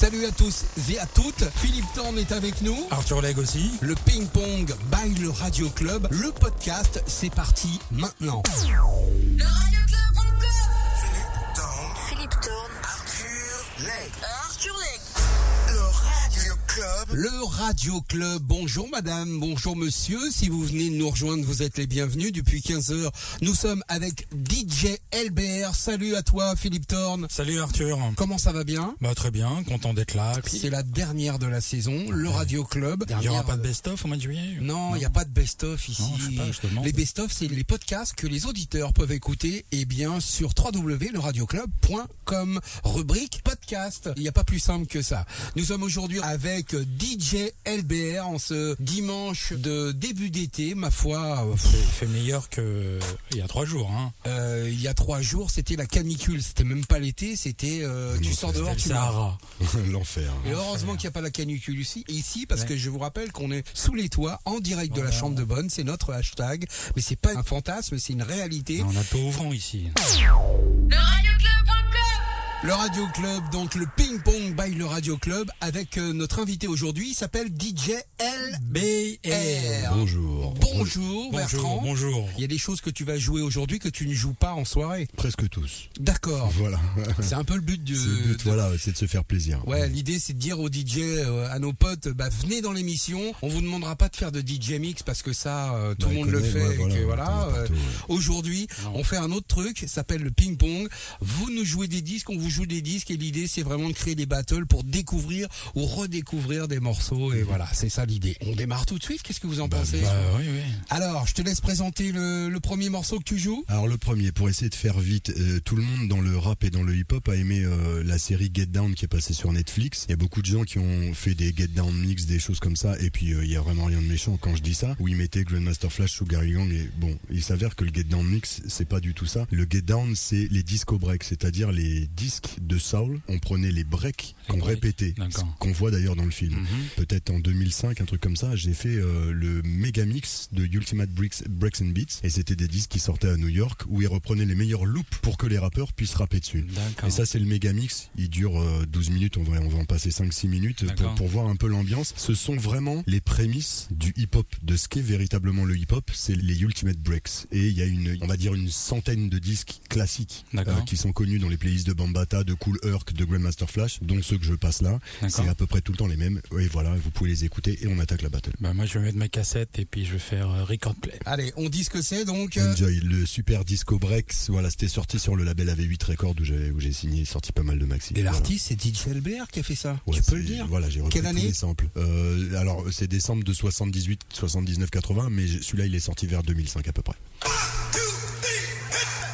Salut à tous et à toutes. Philippe Thorne est avec nous. Arthur Legge aussi. Le ping-pong by le Radio Club. Le podcast, c'est parti maintenant. Le Radio Club. Bonjour madame, bonjour monsieur. Si vous venez de nous rejoindre, vous êtes les bienvenus. Depuis 15 heures, nous sommes avec DJ LBR. Salut à toi Philippe Thorne. Salut Arthur. Comment ça va bien? Bah très bien, content d'être là. C'est la dernière de la saison, le Radio Club. il y aura pas de de- best-of au mois de juillet Non, il n'y a pas de best-of ici. Non, je sais pas, je les best-of, c'est les podcasts que les auditeurs peuvent écouter et bien sur www.leradioclub.com. Rubrique podcast. Il n'y a pas plus simple que ça. Nous sommes aujourd'hui avec DJ LBR en ce dimanche de début d'été, ma foi. C'est- Il fait meilleur que il y a trois jours. Hein. euh, il y a trois jours, c'était la canicule. C'était même pas l'été, c'était euh, tu sors dehors, tu meurs. Sahara. L'enfer. Et heureusement qu'il n'y a pas la canicule ici, ici parce que je vous rappelle qu'on est sous les toits, en direct de la chambre de bonne, c'est notre hashtag, mais c'est pas un fantasme, c'est une réalité. On a peu ouvrant ici. Le Le Radio Club, donc le ping pong by le Radio Club, avec euh, notre invité aujourd'hui, il s'appelle DJ L. BR. Bonjour. Bonjour Bertrand. Bonjour. Il y a des choses que tu vas jouer aujourd'hui que tu ne joues pas en soirée. Presque tous. D'accord. Voilà. C'est un peu le but du. C'est le but, de- voilà, c'est de se faire plaisir. Ouais, l'idée c'est de dire aux DJ, euh, à nos potes, bah venez dans l'émission. On vous demandera pas de faire de DJ mix parce que ça, euh, tout Bah, le monde le fait. ouais, voilà, voilà. entend partout, ouais. Aujourd'hui, on fait un autre truc, ça s'appelle le ping pong. Vous nous jouez des disques, on vous joue des disques et l'idée c'est vraiment de créer des battles pour découvrir ou redécouvrir des morceaux et voilà, c'est ça l'idée. On démarre tout de suite. Qu'est-ce que vous en pensez Bah oui, oui. Alors, je te laisse présenter le, le premier morceau que tu joues. Alors le premier, pour essayer de faire vite, euh, tout le monde dans le rap et dans le hip-hop a aimé euh, la série Get Down qui est passée sur Netflix. Il y a beaucoup de gens qui ont fait des Get Down mix, des choses comme ça, et puis euh, il y a vraiment rien de méchant quand je dis ça. Où ils mettaient Grandmaster Flash sous Gary Young, et bon, il s'avère que le Get Down mix, c'est pas du tout ça. Le Get Down, c'est les disco breaks, c'est-à-dire les disques de soul. On prenait les breaks qu'on répétait, qu'on voit d'ailleurs dans le film. Mhm. peut-être en 2005, un truc comme ça, j'ai fait euh, le méga mix de Ultimate Breaks, Breaks and Beats et c'était des disques qui sortaient à New York où ils reprenaient les meilleurs loops pour que les rappeurs puissent rapper dessus. Et ça c'est le méga mix, il dure euh, 12 minutes, on va, on va en passer 5-6 minutes pour, voir un peu l'ambiance. Ce sont vraiment les prémices du hip-hop, de ce qu'est véritablement le hip-hop, c'est les Ultimate Breaks. Et il y a une, on va dire une centaine de disques classiques euh, qui sont connus dans les playlists de De Cool Herc, de Grandmaster Flash, dont ceux que je passe là. C'est à peu près tout le temps les mêmes. Et voilà, vous pouvez les écouter et on attaque la battle. Bah moi je vais mettre ma cassette et puis je vais faire euh, record play. Allez, on dit ce que c'est donc. euh, Enjoy, le super disco breaks, voilà, c'était sorti sur le label AV8 Records où j'ai où j'ai signé, sorti pas mal de maxi. Et Voilà. l'artiste, c'est DJ LBR qui a fait ça. Ouais, tu peux le dire. Voilà, j'ai repris Quelle tous année les samples. Euh, alors c'est décembre de 78, 79, 80, mais celui-là il est sorti vers 2005 à peu près. Le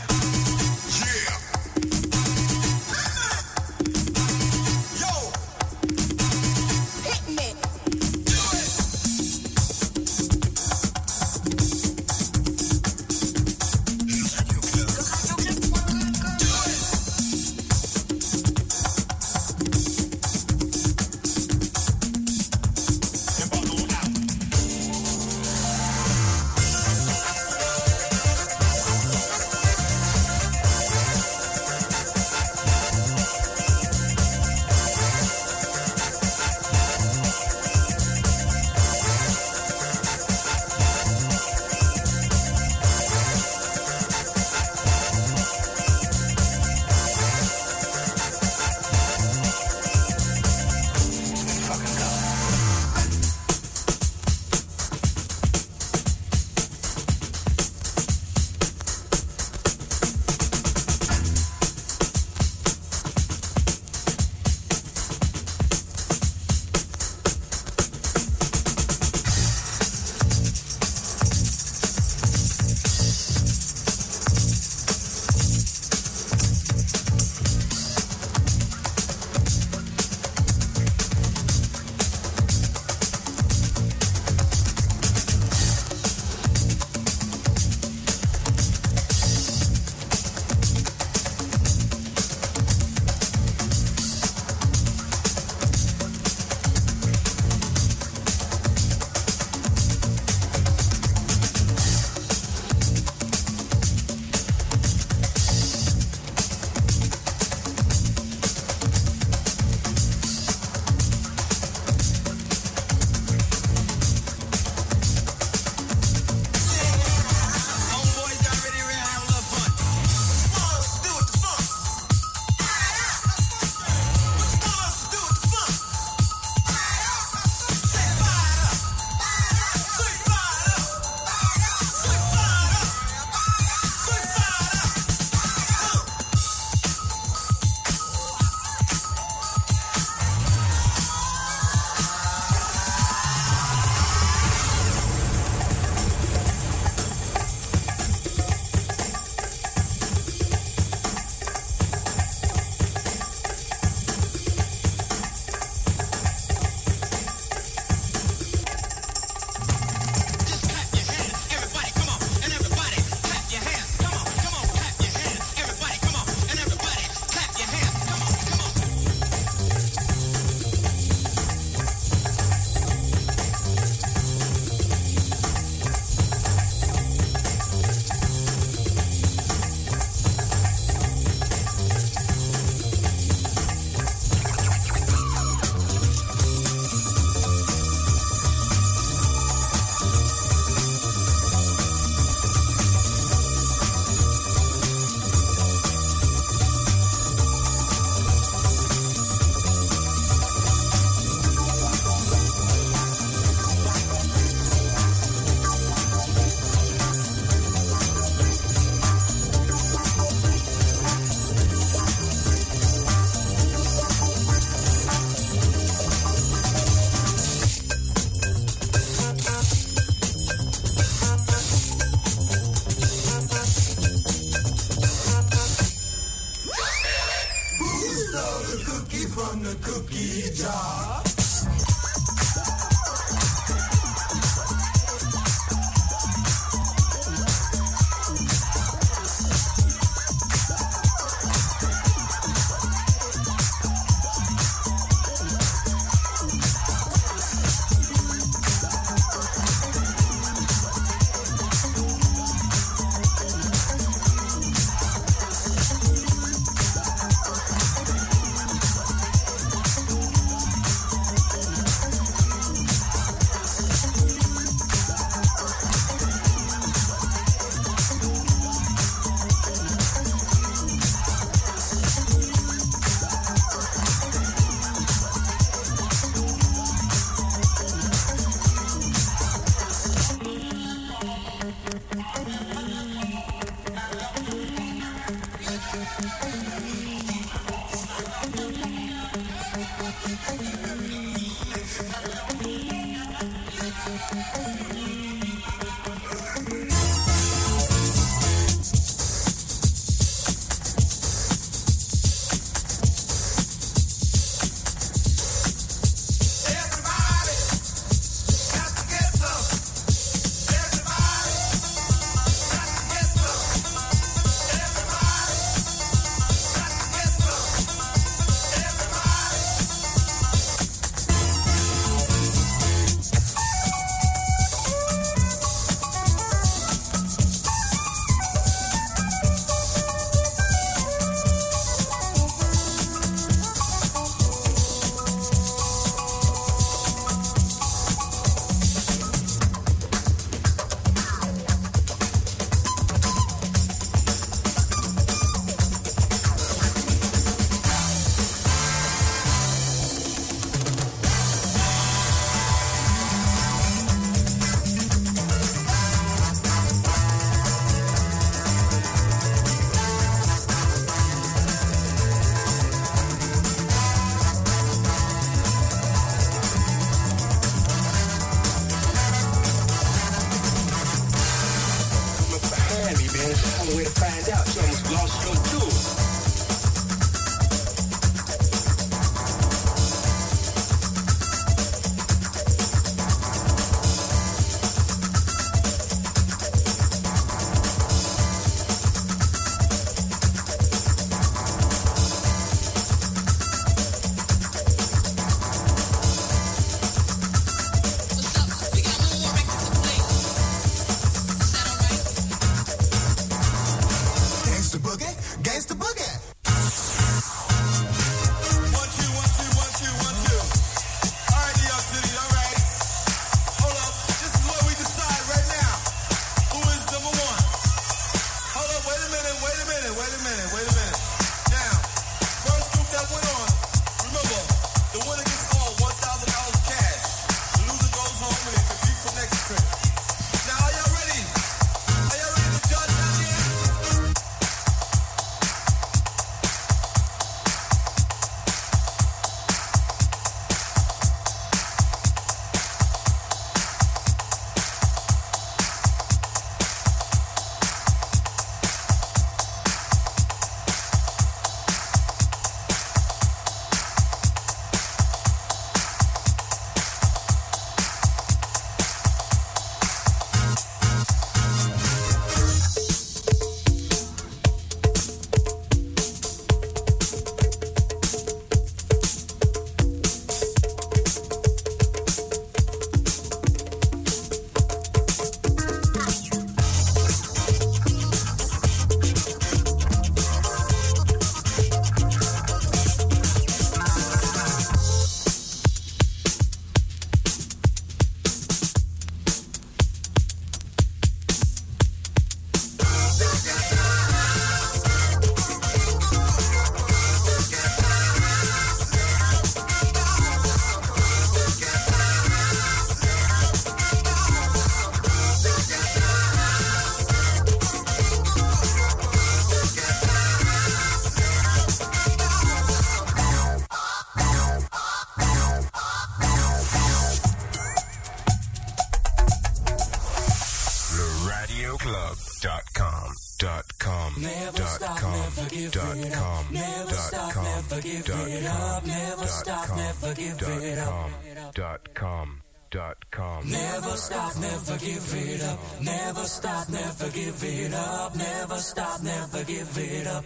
Never stop, never give it up. Never stop, never give it up.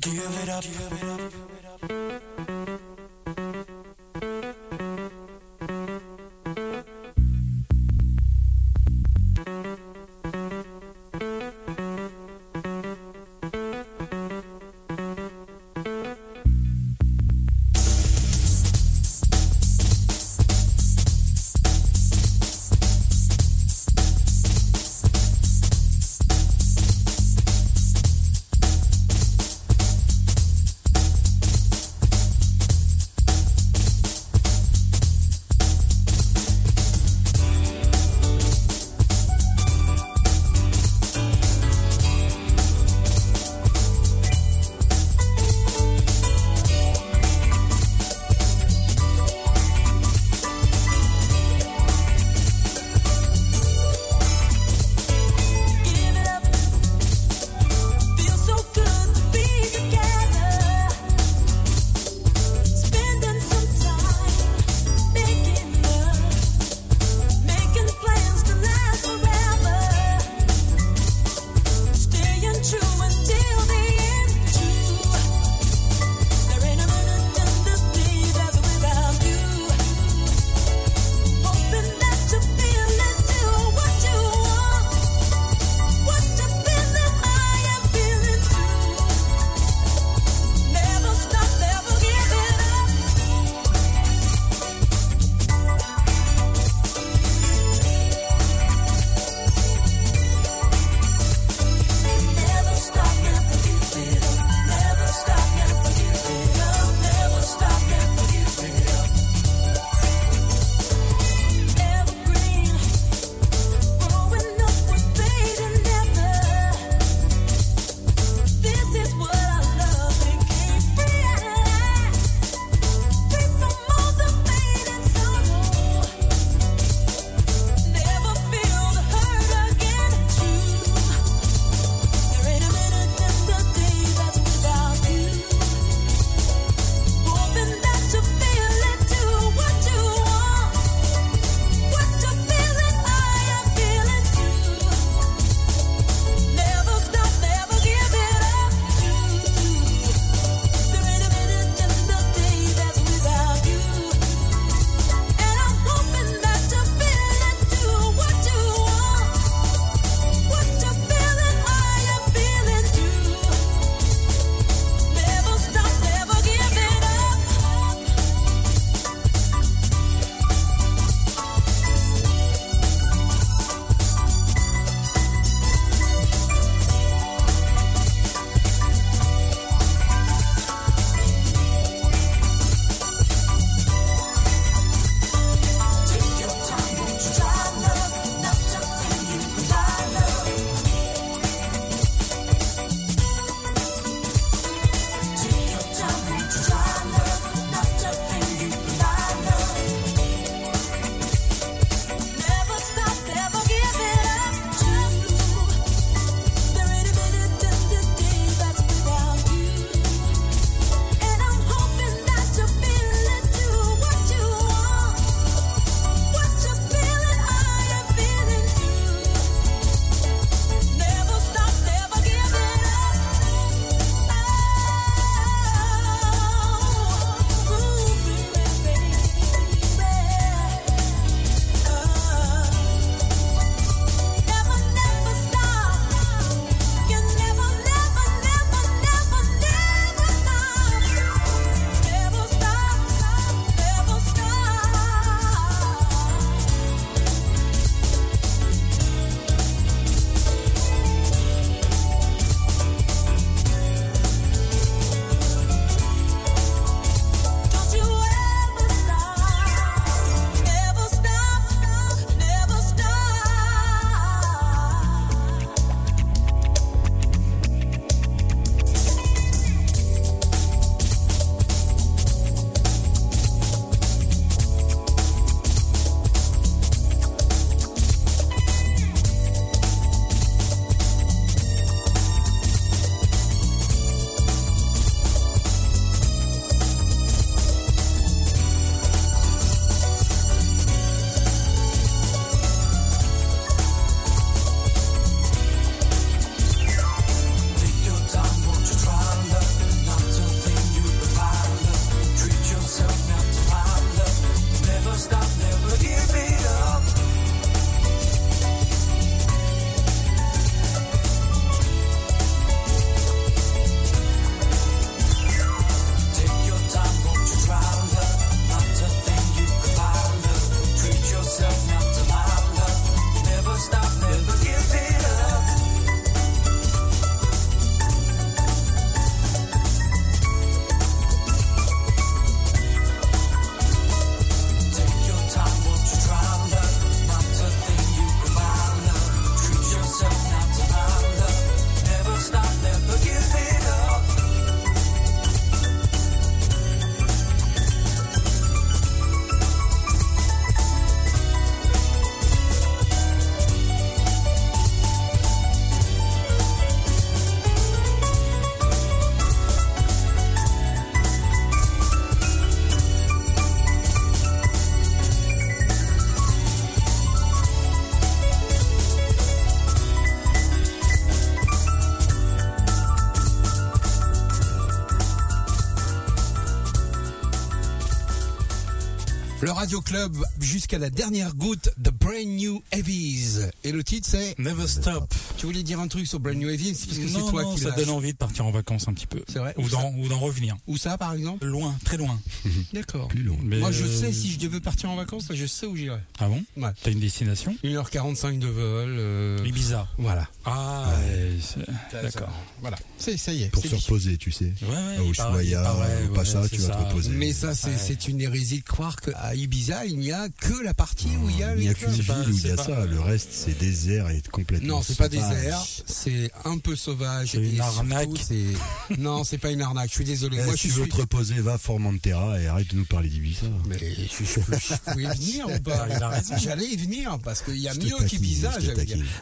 Give it up. Never Radio Club jusqu'à la dernière goutte de Brand New Heavies. Et le titre c'est Never stop. Tu voulais dire un truc sur Brand New Heavies? Parce que c'est toi non, qui ça donne envie de partir en vacances un petit peu. C'est vrai? Ou d'en, ou d'en revenir. Où ça par exemple? Loin, très loin. D'accord. Plus long. Mais Moi je euh, sais si je devais partir en vacances, je sais où j'irai. Ah bon? Ouais. T'as une destination? 1h45 de vol. euh, Ibiza. Voilà. Ah, ouais, d'accord. Voilà. C'est ça y est. Pour se dit. reposer, tu sais. Ouais, ouais, au Ushuaïa, au ouais, tu vas te reposer. Mais ça, c'est une hérésie de croire qu'à Ibiza, il n'y a que la partie où il y a Il n'y a qu'une ville où il y a ça. Le reste, c'est désert et complètement. Non, c'est pas sauvage. désert, c'est un peu sauvage. C'est une et arnaque. surtout, non, c'est pas une arnaque. Je suis désolé. Moi, si je tu veux suis. te reposer, va à Formentera et arrête de nous parler d'Ibiza. Mais je, je, je pouvais y venir ou pas Il a raison. J'allais y venir parce qu'il y a mieux qu'Ibiza.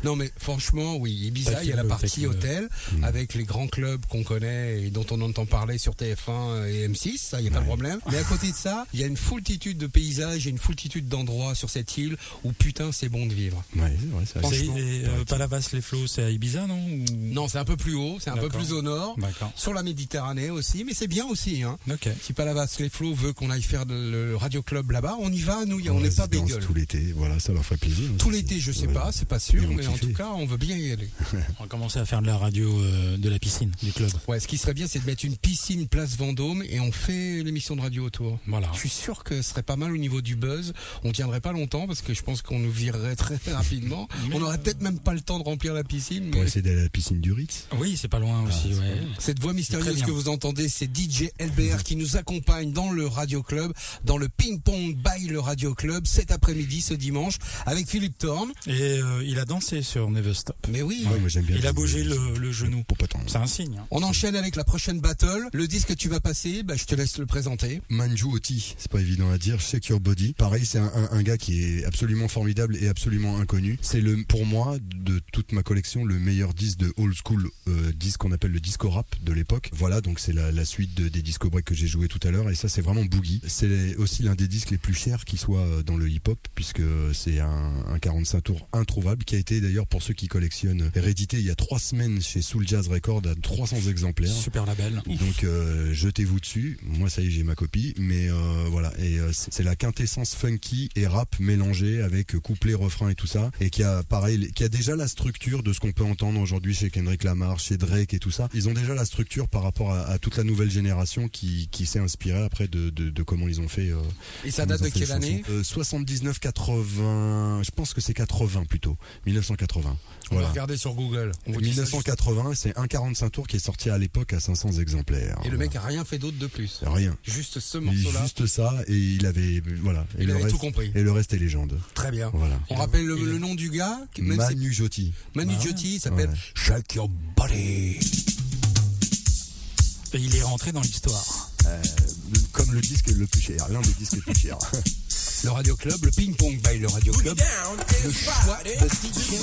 Non, mais franchement, oui, Ibiza, il y a la partie hôtel Mm. avec les grands clubs qu'on connaît et dont on entend parler sur TF1 et M6. Ça, il y a pas de problème. Mais à côté de ça, il y a une foultitude de paysages et une foultitude d'endroits sur cette île où putain, c'est bon de vivre. Ouais, c'est vrai, ça. C'est, Franchement, et, euh, Palavas les flots, c'est à Ibiza, non Ou- Non, c'est un peu plus haut, c'est un peu plus au nord. Sur la Méditerranée aussi, mais c'est bien aussi. Hein. Ok. Si Palavas les flots veut qu'on aille faire le le radio club là-bas, on y va, nous, on n'est pas bégueule. tout l'été, voilà, ça leur ferait plaisir. Tout l'été, je sais Ouais. pas, c'est pas sûr, mais en tout cas, on veut bien y aller. On va commencer à faire de la radio euh, de la piscine, du club. Ouais, ce qui serait bien, c'est de mettre une piscine place Vendôme et on fait l'émission de radio autour. Voilà. Je suis sûr que ce serait pas mal au niveau du buzz. On tiendrait pas longtemps parce que je pense qu'on nous virerait très rapidement. Mais, on aurait peut-être même pas le temps de remplir la piscine. Mais... essayer d'aller à la piscine du Ritz. Oui, c'est pas loin aussi, c'est ouais. Cette voix mystérieuse que vous entendez, c'est DJ LBR qui nous accompagne dans le Radio Club, dans le Ping Pong by le Radio Club cet après-midi, ce dimanche, avec Philippe Thorne. Et euh, il a dansé sur Never Stop. Mais oui. Ouais, moi, j'aime bien Il a bougé le, le genou. Pour pas tant. C'est un signe. hein. On enchaîne avec la prochaine battle. Le disque que tu vas passer, bah, je te laisse le présenter. Manju Oti, c'est pas évident à dire. Shake Your Body. Pareil, c'est un, un- un gars qui est absolument formidable et absolument inconnu. C'est le, pour moi, de toute ma collection, le meilleur disque de old school, euh, disque qu'on appelle le disco rap de l'époque. Voilà, donc c'est la, la suite de- des disco breaks que j'ai joué tout à l'heure. Et ça, c'est vraiment Boogie. C'est aussi l'un des disques les plus chers qui soit euh, dans le hip hop, puisque c'est un, un 45 tours introuvable qui a été d'ailleurs pour ceux qui collectionnent réédité il y a trois semaines chez Soul Jazz Record à 300 exemplaires. Super label. Donc euh, jetez-vous dessus. Moi ça y est j'ai ma copie. Mais euh, voilà et c'est la quintessence funky et rap mélangé avec couplet, refrain et tout ça et qui a pareil qui a déjà la structure de ce qu'on peut entendre aujourd'hui chez Kendrick Lamar, chez Drake et tout ça. Ils ont déjà la structure par rapport à, à toute la nouvelle génération qui, qui s'est inspirée après de, de, de comment ils ont fait. euh, Et ça date de quelle année? Chansons. Euh, 79, 80. Je pense que c'est 80 plutôt. 1980. On Voilà. va regarder sur Google. On vous dit ça juste- 1980, c'est un 45 tours qui est sorti à l'époque à 500 exemplaires. Et le mec a rien fait d'autre de plus. Rien. Juste ce morceau-là. Juste ça et il avait voilà. Et Il le avait reste, tout compris. Et le reste est légende. Très bien. Voilà. On rappelle le, nom du gars, même Manu Jotti. Manu Ah Jotti, il s'appelle Ouais. Shake Your Body. Et il est rentré dans l'histoire. Euh, comme le disque le plus cher, l'un des disques les plus chers. Le Radio Club, le Ping Pong by le Radio Club. Le choix de DJ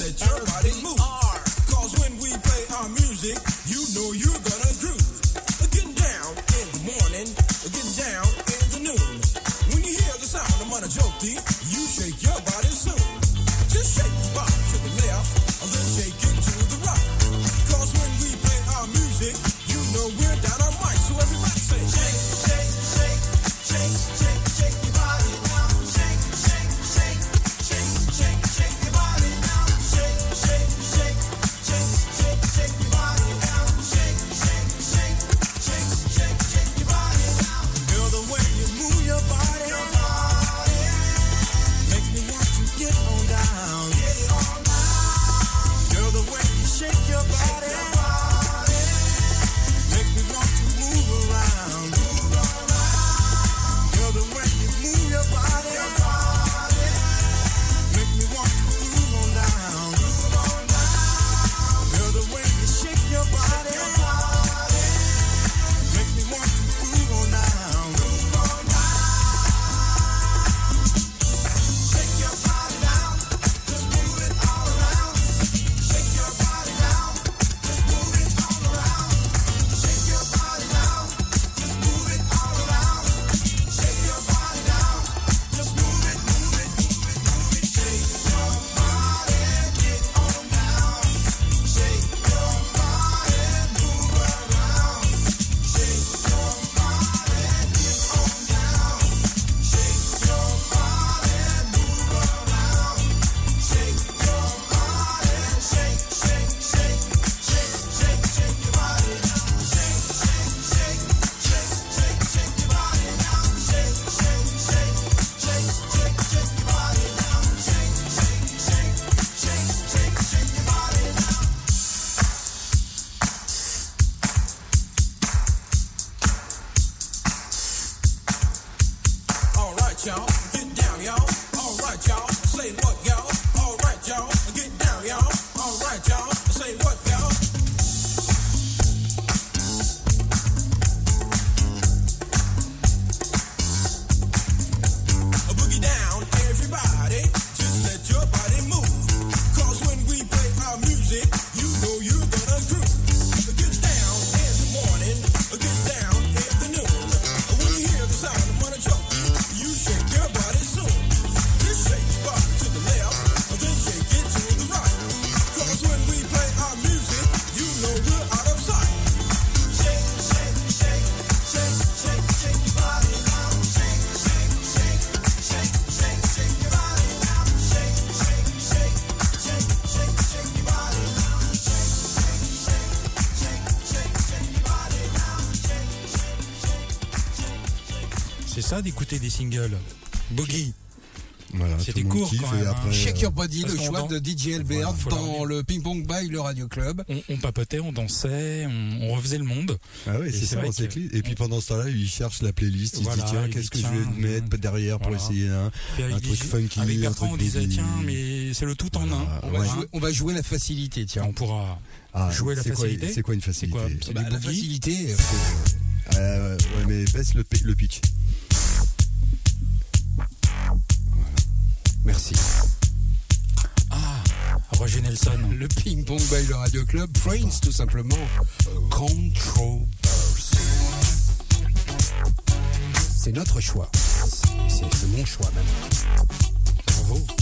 it. D'écouter des singles. Boogie. Voilà, cours, kiffe quand même, hein. après, Shake euh, Your Body, le choix de DJ Voilà, leur dans le Ping Pong by le Radio Club. On, on papotait, on dansait, on, on refaisait le monde. Ah ouais, Et c'est ça, on que-. Et puis pendant ce temps-là, il cherche la playlist, il Voilà, se dit tiens, qu'est-ce que je vais mettre derrière pour essayer un, avec un truc funky, Avec un Bertrand, truc on disait boogie. tiens, mais c'est le tout en un. On va, jouer, on va jouer la facilité, tiens. On pourra. Ah, jouer la facilité C'est quoi une facilité? Bah, la facilité, Euh, Ouais, mais baisse le pitch. Merci. Roger Nelson. Le Ping Pong by le Radio Club, Prince tout simplement. Controversy. C'est notre choix. C'est c'est mon choix même. Bravo.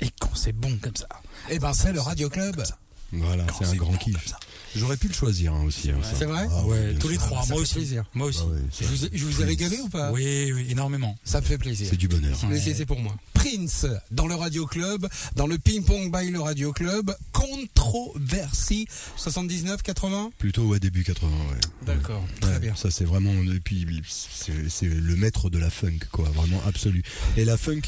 Et quand c'est bon comme ça. Et ben c'est le Radio Club. Voilà, c'est un grand kiff. J'aurais pu le choisir hein, aussi. hein. C'est vrai Ah Ouais, tous les trois. ça Moi aussi. plaisir. Moi aussi. Ah ouais, Je vous, je vous ai régalé ou pas? Oui, oui, énormément. Ça me fait plaisir. C'est du bonheur. C'est pour moi. Prince dans le Radio Club, dans le Ping Pong by le Radio Club, controversie 79 80. Plutôt ouais, début 80, ouais. D'accord, très bien. Ça c'est vraiment et puis c'est le maître de la funk quoi, vraiment absolu. Et la funk,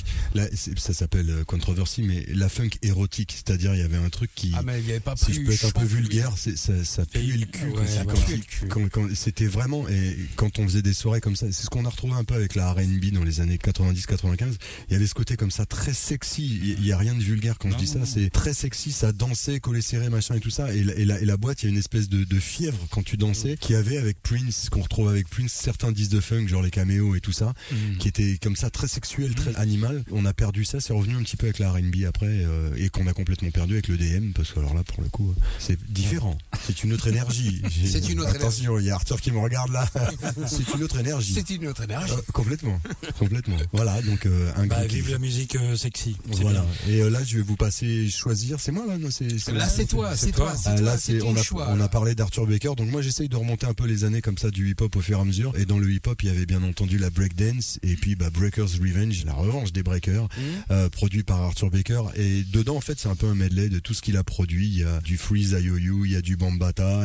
ça s'appelle euh, controversy, mais la funk érotique, c'est-à-dire il y avait un truc qui, Ah mais il n'y avait pas si je peux être un peu vulgaire, c'est ça, ça puait le cul Ouais, quand- quand- c'était vraiment et quand on faisait des soirées comme ça, c'est ce qu'on a retrouvé un peu avec la R&B dans les années 90-95. Il y avait ce côté comme ça très sexy. Il y a rien de vulgaire quand je dis ça, c'est très sexy, ça dansait, collé serré, machin et tout ça. Et la, et la, et la boîte, il y a une espèce de, de fièvre quand tu dansais, qui avait avec Prince, qu'on retrouve avec Prince, certains disques de funk, genre les caméos et tout ça, qui étaient comme ça très sexuel, très animal. On a perdu ça, c'est revenu un petit peu avec la R&B après, euh, et qu'on a complètement perdu avec le DM, parce que alors là, pour le coup, c'est différent. C'est une autre énergie. C'est une autre Attention, il y a Arthur qui me regarde là. c'est une autre énergie. C'est une autre énergie. Euh, complètement, complètement. Voilà, donc euh, un Bah, grand vive la musique euh, sexy. Voilà. bien. Et euh, là, je vais vous passer choisir. C'est moi là, non C'est c'est- Là c'est toi, c'est toi, c'est ah, toi, là, c'est on a choix. on a parlé d'Arthur Baker. Donc moi, j'essaye de remonter un peu les années comme ça du hip-hop au fur et à mesure. Et dans le hip-hop, il y avait bien entendu la breakdance et puis bah, Breakers Revenge, la revanche des breakers, Mmh. euh, produit par Arthur Baker. Et dedans, en fait, c'est un peu un medley de tout ce qu'il a produit. Il y a du Freeze IOU, il y a du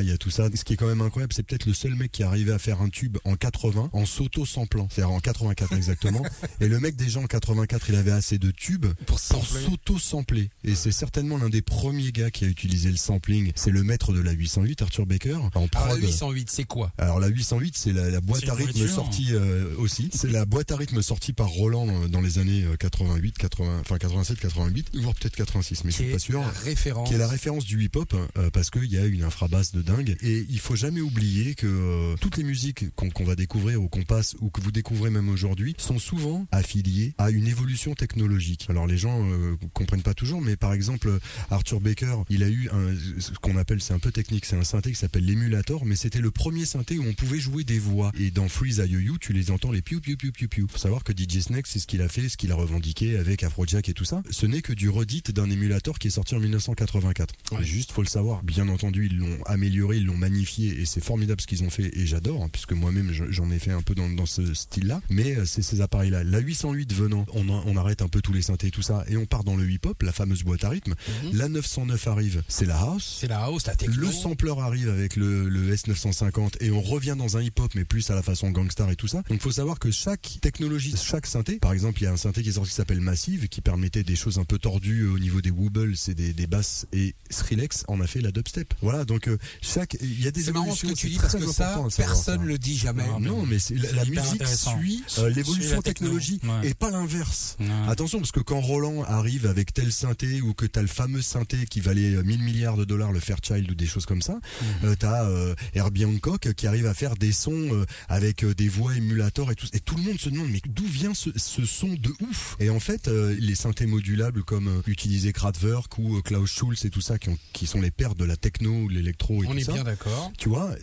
Y a tout ça. Ce qui est quand même incroyable, c'est peut-être le seul mec qui est arrivé à faire un tube en 80 en s'auto-samplant. C'est-à-dire en 84 exactement. et le mec déjà en 84, il avait assez de tubes Pour pour sampler. Et c'est certainement l'un des premiers gars qui a utilisé le sampling. C'est le maître de la 808, Arthur Baker, en Alors la prod. 808 c'est quoi? Alors la 808, c'est la, la boîte à rythme sortie euh, aussi. C'est la boîte à rythme sortie par Roland euh, dans les années euh, 88, 80, enfin 87, 88, voire peut-être 86, mais je suis pas sûr. référence. Qui est la référence du hip-hop euh, parce qu'il y a une infrabasse de dingue et il faut jamais oublier que euh, toutes les musiques qu'on va découvrir ou qu'on passe ou que vous découvrez même aujourd'hui sont souvent affiliées à une évolution technologique. Alors les gens euh, comprennent pas toujours, mais par exemple Arthur Baker, il a eu un, ce qu'on appelle, c'est un peu technique, c'est un synthé qui s'appelle l'émulator, mais c'était le premier synthé où on pouvait jouer des voix. Et dans Freeze IOU, tu les entends les piou piou piou piou piou. Faut savoir que DJ Snake, c'est ce qu'il a fait, ce qu'il a revendiqué avec Afrojack et tout ça. Ce n'est que du redit d'un émulator qui est sorti en 1984. Ouais. Juste, faut le savoir. Bien entendu, ils l'ont amélioré, ils l'ont magnifié et c'est formidable ce qu'ils ont fait et j'adore, hein, puisque moi-même je- j'en ai fait un peu dans, dans ce style-là. Mais euh, c'est ces appareils-là. La 808 venant, on, arrête un peu tous les synthés et tout ça et on part dans le hip-hop, la fameuse boîte à rythme. La 909 arrive, c'est la house. C'est la house, la techno. Le sampler arrive avec le, le S950 et on revient dans un hip-hop mais plus à la façon gangstar et tout ça. Donc faut savoir que chaque technologie, chaque synthé, par exemple il y a un synthé qui est sorti qui s'appelle Massive qui permettait des choses un peu tordues au niveau des wobbles, c'est des, des basses et Skrillex en a fait la dubstep. Voilà donc euh, chaque il y a des C'est marrant ce que évolutions, tu dis parce que ça, personne ça. le dit jamais. Non, Non, mais la, musique suit euh, l'évolution techno. technologique Ouais. et pas l'inverse. Ouais. Attention, parce que quand Roland arrive avec tel synthé ou que t'as le fameux synthé qui valait euh, 1000 milliards de dollars, le Fairchild ou des choses comme ça, Mm. euh, t'as euh, Herbie Hancock qui arrive à faire des sons euh, avec euh, des voix émulateurs et tout. Et tout le monde se demande, mais d'où vient ce, ce son de ouf? Et en fait, euh, les synthés modulables comme euh, utiliser Kraftwerk ou euh, Klaus Schulze et tout ça, qui, ont- qui sont les pères de la techno, l'électro et On tout est ça. bien d'accord. Tu vois,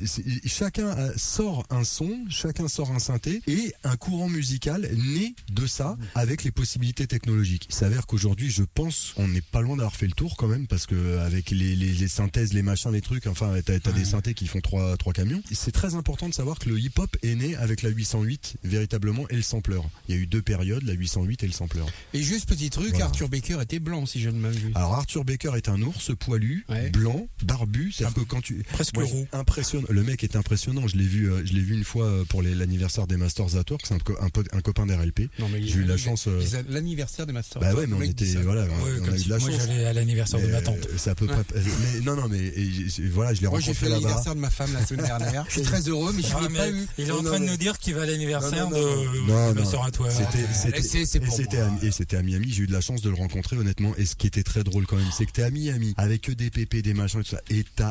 chacun a- sort un son, chacun sort un synthé et un courant musical né de ça avec les possibilités technologiques. Il s'avère qu'aujourd'hui, je pense, on n'est pas loin d'avoir fait le tour quand même parce que avec les, les, les synthèses, les machins, les trucs, enfin, t'as as des synthés qui font trois, trois camions. C'est très important de savoir que le hip-hop est né avec la 808 véritablement et le sampler. Il y a eu deux périodes, la 808 et le sampler. Et juste petit truc, Voilà. Arthur Baker était blanc si je ne m'abuse. Alors Arthur Baker est un ours poilu, Ouais. blanc, barbu. C'est-à-dire que quand tu Presque Moi, roux. Impressionnant. Le mec est impressionnant. Je l'ai vu, euh, je l'ai vu une fois euh, pour l'anniversaire des Masters at Work. C'est un, un, un copain d'RLP. Non, mais J'ai eu la chance. euh, L'anniversaire des Masters. bah ouais, mais on était, voilà, Ouais, on comme a eu la moi j'allais à l'anniversaire de ma tante. C'est à peu près. mais non, non, mais voilà, je l'ai Moi j'ai rencontré fait là-bas. l'anniversaire de ma femme la semaine dernière. Je suis très heureux, mais je Ah, l'ai pas eu. il est en train de nous dire qu'il va à l'anniversaire de Non, de non. Master at Work. C'était, c'est à, et c'était à Miami. J'ai eu de la chance de le rencontrer, honnêtement. Et ce qui était très drôle quand même, c'est que t'es à Miami avec que des pépés, des machins et tout ça.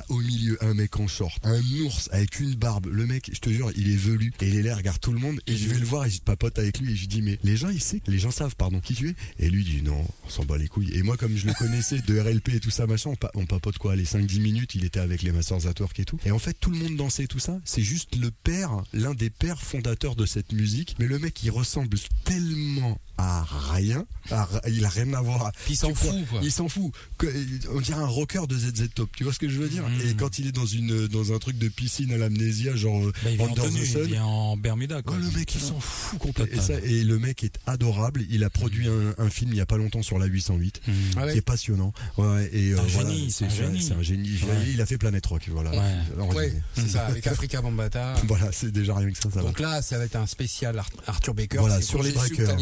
Au milieu un mec en short, un ours avec une barbe. Le mec, je te jure, il est velu et il est là, regarde tout le monde. Et je vais le voir et je papote avec lui et je dis, mais les gens, ils savent, les gens savent, pardon, qui tu es. Et lui dit, non, on s'en bat les couilles. Et moi, comme je le connaissais de RLP et tout ça, machin, on, on papote quoi, les 5-10 minutes, il était avec les Masters at Work et tout. Et en fait, tout le monde dansait tout ça. C'est juste le père, l'un des pères fondateurs de cette musique. Mais le mec, il ressemble tellement à rien. à il a rien à voir. Puis il s'en fout, quoi. Il s'en fout. Que- On dirait un rocker de ZZ Top. Tu vois ce que je veux dire Mhm. Et quand il est dans une dans un truc de piscine à l'amnésia, genre euh, Bah, il vient en Under the tenue, Sun, il vient en Bermuda, Oh, quoi. le mec il s'en fout complètement. Et, ça, et le mec est adorable. Il a produit un, un film il y a pas longtemps sur la 808 Mhm. Ah ouais. qui est passionnant. Ouais, et euh, Un voilà, génie, c'est un génie. c'est un génie. Ouais. Il a fait Planète Rock. Voilà. Ouais. C'est ça, avec Africa Bambata. Voilà, c'est déjà rien que ça. ça va. Donc là, ça va être un spécial Ar- Arthur Baker. Voilà, sur les breakers.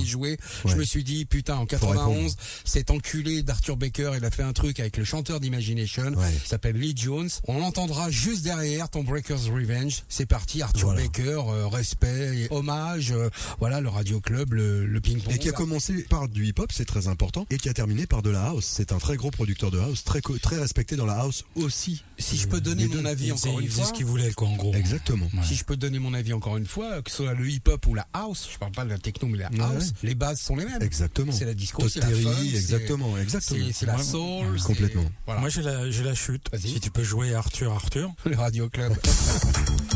Je me suis dit, putain, en Faut répondre. 91, cet enculé d'Arthur Baker, il a fait un truc avec le chanteur d'Imagination, Ouais. s'appelle Lee Jones. On l'entendra juste derrière ton Breaker's Revenge. C'est parti, Arthur Voilà. Baker, euh, respect, et hommage, euh, voilà, le Radio Club, le, le ping-pong. Et qui a commencé par du hip-hop, c'est très important, et qui a terminé par de la house. C'est un très gros producteur de house, très très respecté dans la house aussi. Si je peux donner mon avis encore une fois. ce qu'il voulait, quoi, en gros. Exactement. Si je peux donner mon avis encore une fois, que ce soit le hip-hop ou la house, je parle pas de la techno mais la house, ouais. les bases sont les mêmes. Exactement. C'est la disco, c'est la c'est- exactement, exactement. C'est la soul, c'est- complètement. Voilà. Moi, j'ai la, j'ai la chute. Vas-y. Si tu peux jouer Arthur, Arthur. le Radio Club.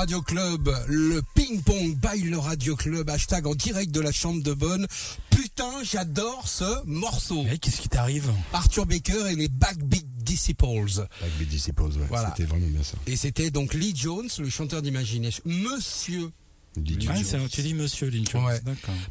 Radio Club, le ping-pong by le Radio Club, hashtag en direct de la chambre de bonne. Putain, j'adore ce morceau. Mais qu'est-ce qui t'arrive Arthur Baker et les Backbeat Disciples. Bee Disciples, ouais. Voilà. C'était vraiment bien ça. Et c'était donc Lee Jones, le chanteur d'Imagination. Monsieur, c'est- Tu dis Monsieur Lynch. Ouais.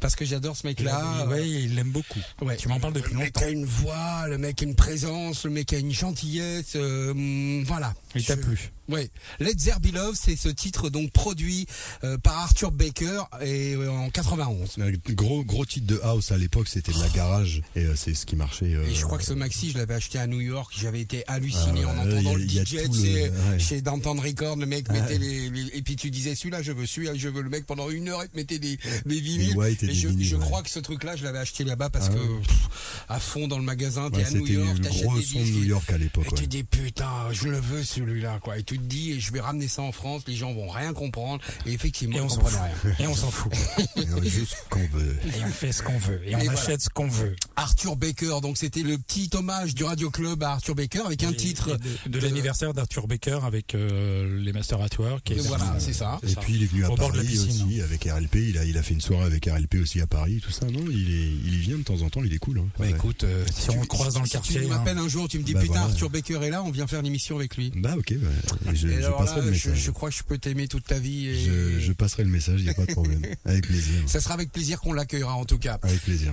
Parce que j'adore ce mec-là. ouais, il l'aime beaucoup. Ouais. Tu m'en parles depuis Le mec longtemps. a une voix, le mec a une présence, le mec a une gentillesse, euh, hum, voilà. Il t'a plu. Oui, Let There Be Love, c'est ce titre donc produit euh, par Arthur Baker et euh, en 91. Un Gros gros titre de house à l'époque, c'était de la garage et euh, c'est ce qui marchait. euh, Et je crois que ce maxi, je l'avais acheté à New York. J'avais été halluciné Ah en entendant a- le DJ ouais. chez Downtown Record. Le mec mettait les, les- et puis tu disais celui-là, je veux celui-là, je veux le mec pendant une heure, il te mettait des, des vinyles. white et des je, vinyles, je ouais. crois que ce truc-là, je l'avais acheté là-bas parce Ah que pff, à fond dans le magasin, t'es à New c'était York, le t'achètes gros des son de. New York à l'époque. Et tu dis putain, je le veux celui-là quoi. Et tu te dis, et je vais ramener ça en France, les gens vont rien comprendre. Et effectivement, Et on s'en fout. rien. Et on s'en fout. Et on fait juste ce qu'on veut. Et on fait ce qu'on veut. Et on voilà. achète ce qu'on veut. Arthur Baker, donc c'était le petit hommage du Radio Club à Arthur Baker avec un titre de, de l'anniversaire d'Arthur Baker avec euh, les Masters at Work. Et voilà, c'est ça. Et puis il est venu à Au Paris piscine. aussi avec RLP. Il a, il a fait une soirée avec RLP aussi à Paris, tout ça. Non, il est, il y vient de temps en temps. Il est cool. Hein. Bah Ouais. écoute, euh, Si tu- on le croise dans le si quartier, tu hein. m'appelles un jour, tu me dis Bah putain, voilà. Arthur Baker est là, on vient faire l'émission avec lui. Bah ok, bah, je, Et je passerai là, le je, message. je crois que je peux t'aimer toute ta vie. Et... Je, je passerai le message, il n'y a pas de problème. Avec plaisir. Ça sera avec plaisir qu'on l'accueillera en tout cas. Avec plaisir.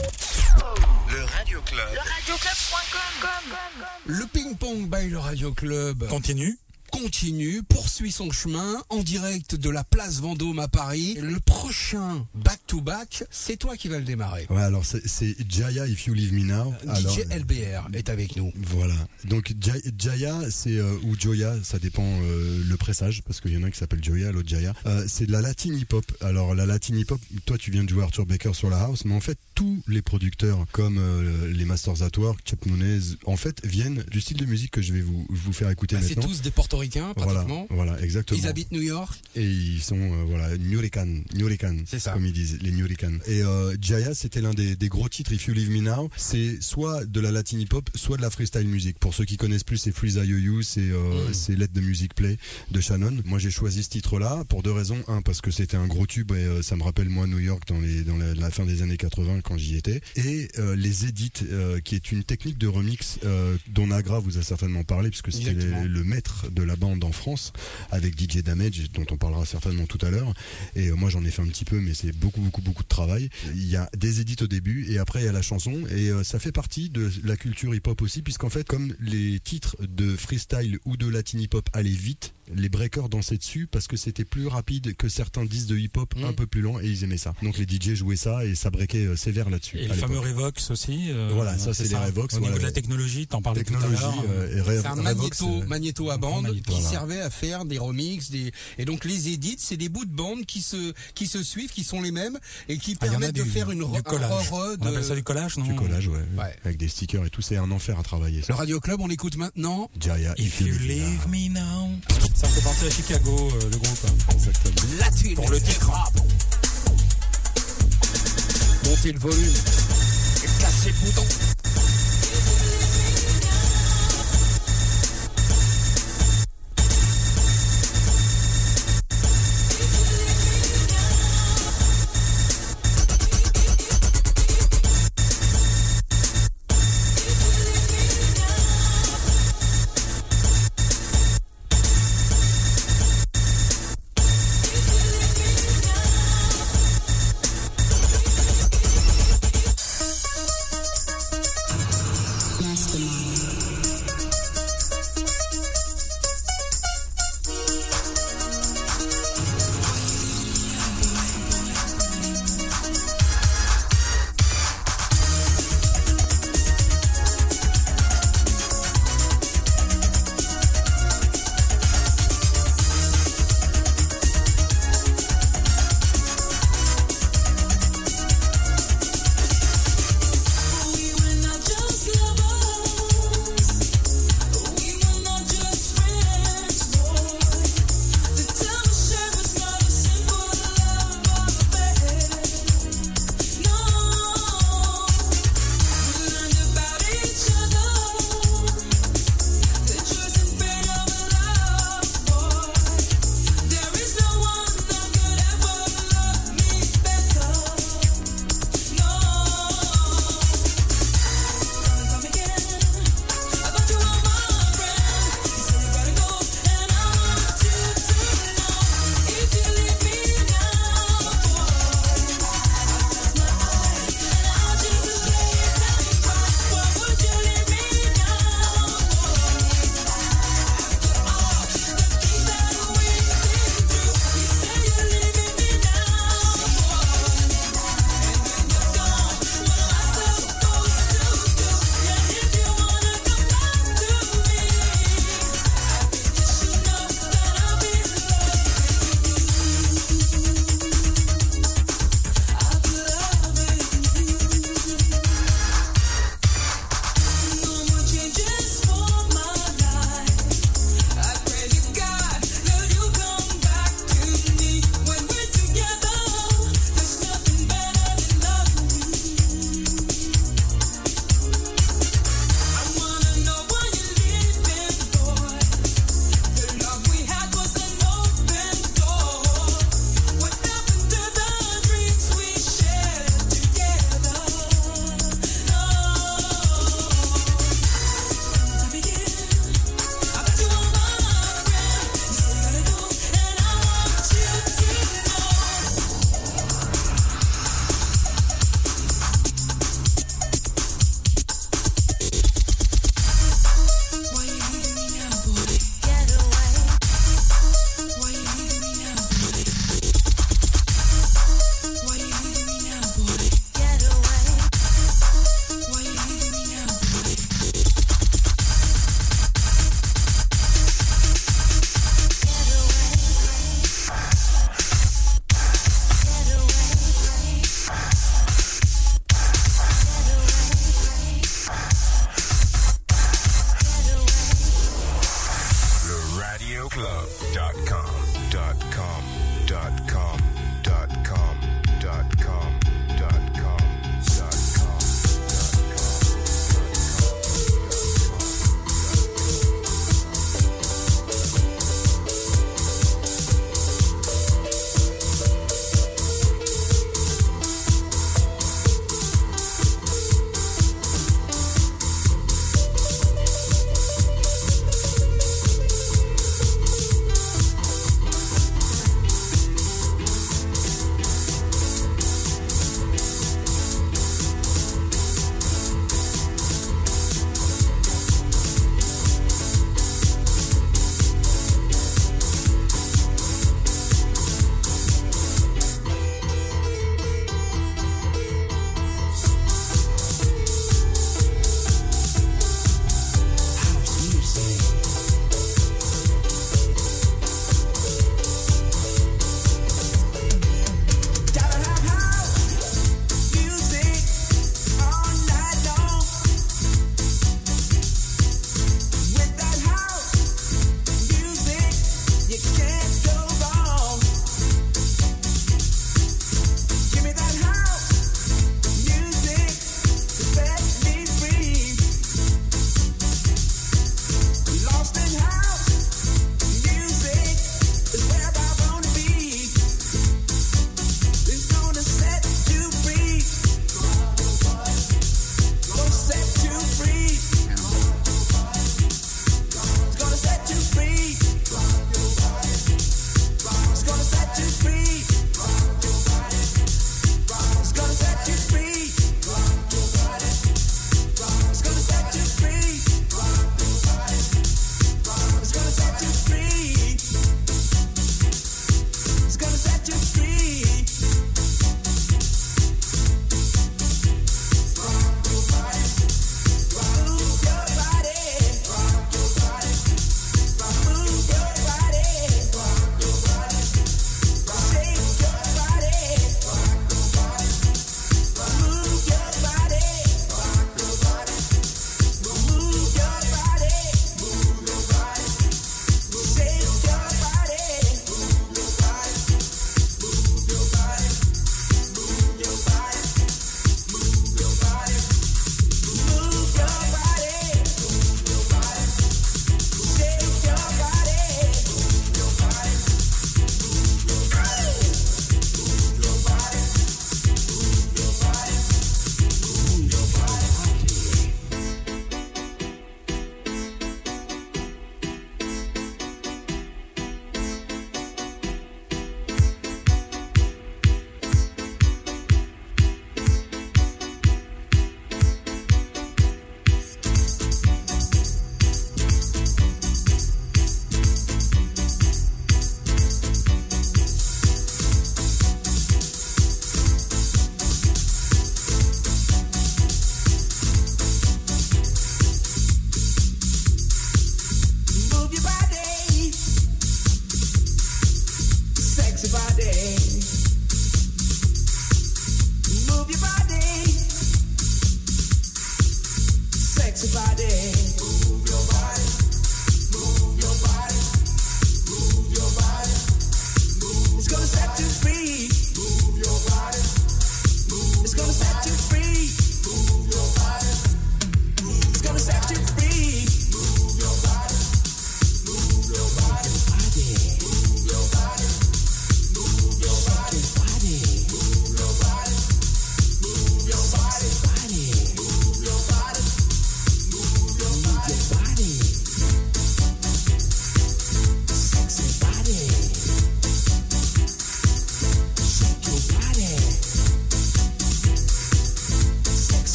Le Radio Club. Le ping-pong by le Radio Club Continue. Continue, poursuit son chemin en direct de la place Vendôme à Paris. Le prochain back-to-back, c'est toi qui vas le démarrer. Ouais, alors c'est- c'est Jaya If You Leave Me Now. Alors, DJ LBR est avec nous. Voilà. Donc Jaya, c'est euh, ou Joya, ça dépend euh, le pressage parce qu'il y en a un qui s'appelle Joya, l'autre Jaya. Euh, c'est de la latine hip hop. Alors la latine hip hop, toi tu viens de jouer Arthur Baker sur la house, mais en fait tous les producteurs comme euh, les Masters at Work, Chuck Nunez, en fait viennent du style de musique que je vais vous vous faire écouter Bah, c'est maintenant. tous des portoricains Voilà, pratiquement. voilà, exactement. Ils habitent New York. Et ils sont euh, voilà Nurican, Nurican, C'est ça. comme ils disent les Nurican. Et euh, Jaya, c'était l'un des, des gros titres. If You Leave Me Now, c'est soit de la latin hip hop, soit de la freestyle music. Pour ceux qui connaissent plus, c'est Freeze I You, c'est euh, Mm. Let the Music Play de Shannon. Moi, j'ai choisi ce titre-là pour deux raisons. Un, parce que c'était un gros tube et euh, ça me rappelle moi New York dans les dans la, la fin des années 80 quand j'y étais. Et euh, les edits, qui est une technique de remix dont Nagra vous a certainement parlé puisque c'était le maître de la bande en France avec DJ Damage dont on parlera certainement tout à l'heure. Et euh, moi j'en ai fait un petit peu mais c'est beaucoup beaucoup beaucoup de travail. Il y a des édits au début et après il y a la chanson. Et euh, ça fait partie de la culture hip hop aussi puisqu'en fait comme les titres de freestyle ou de latin hip hop allaient vite les breakers dansaient dessus parce que c'était plus rapide que certains disques de hip hop Mm. un peu plus lents et ils aimaient ça donc les DJ jouaient ça et ça breakait euh, sévère là-dessus Et le fameux. Revox aussi. euh, Voilà, ça, c'est les Revox, Au niveau de la technologie, t'en parlais technologie tout à l'heure. euh, C'est un Revox, magnéto, euh, magnéto à un bande magnéto, qui voilà. servait à faire des remixes, des et donc les edits, c'est des bouts de bande qui se qui se suivent, qui sont les mêmes et qui Ah, permettent de du- faire une du un collage. On appelle ça du collage, non du collage ouais, Ouais. avec des stickers et tout c'est un enfer à travailler le. Radio Club. On écoute maintenant. Jaya If you leave me now. Ça me fait penser à Chicago, euh, le groupe. Exactement. La. Pour le titre. Montez le volume. Et cassez le bouton.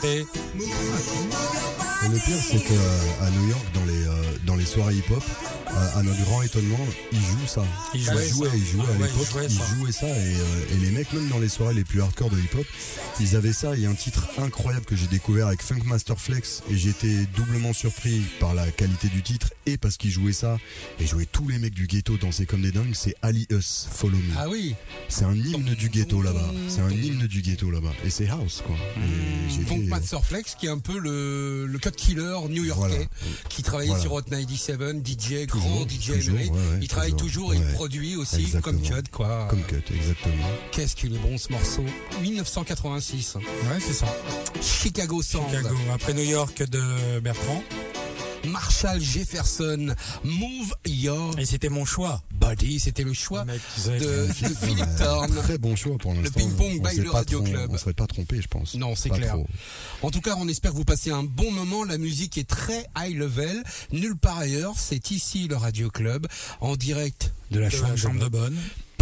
Sur pire, c'est qu'à New York, dans les, euh, dans les soirées hip-hop, à, à notre grand étonnement, ils jouent ça. Ils jouaient Ils jouaient, ça. ils jouaient Ah à ouais, l'époque, ils jouaient ils ça. jouaient ça. Et, euh, et les mecs, même dans les soirées les plus hardcore de hip-hop, ils avaient ça. Il y a un titre incroyable que j'ai découvert avec Funk Master Flex. Et j'étais doublement surpris par la qualité du titre et parce qu'ils jouaient ça. Et jouaient tous les mecs du ghetto dansaient comme des dingues. C'est Ali Us, Follow Me. Ah oui, C'est un hymne du ghetto là-bas. C'est un hymne du ghetto là-bas. Et c'est house, quoi. J'ai Funk fait- Master Flex qui est un peu le, le cut killer new-yorkais Voilà. qui travaillait Voilà. sur Hot 97, DJ, Toujours, grand DJ toujours, émérite. ouais, ouais, il travaille toujours, toujours, et il produit aussi Exactement. comme cut quoi. Comme cut, exactement. Qu'est-ce qu'il est bon ce morceau? 1986. Ouais, c'est ça. Chicago Sound. Chicago. Après New York de Bertrand. Marshall Jefferson. Move Your Et c'était mon choix. Body. C'était le choix Le mec, de, que- de Philippe Thorne. Très bon choix pour l'instant. ping-pong On by le Radio trom- Club. On serait pas trompé, je pense. Non, c'est Pas clair. trop. En tout cas, on espère que vous passez un bon moment. La musique est très high level. Nulle part ailleurs. C'est ici le Radio Club, en direct de la de chambre, la chambre de de bonne.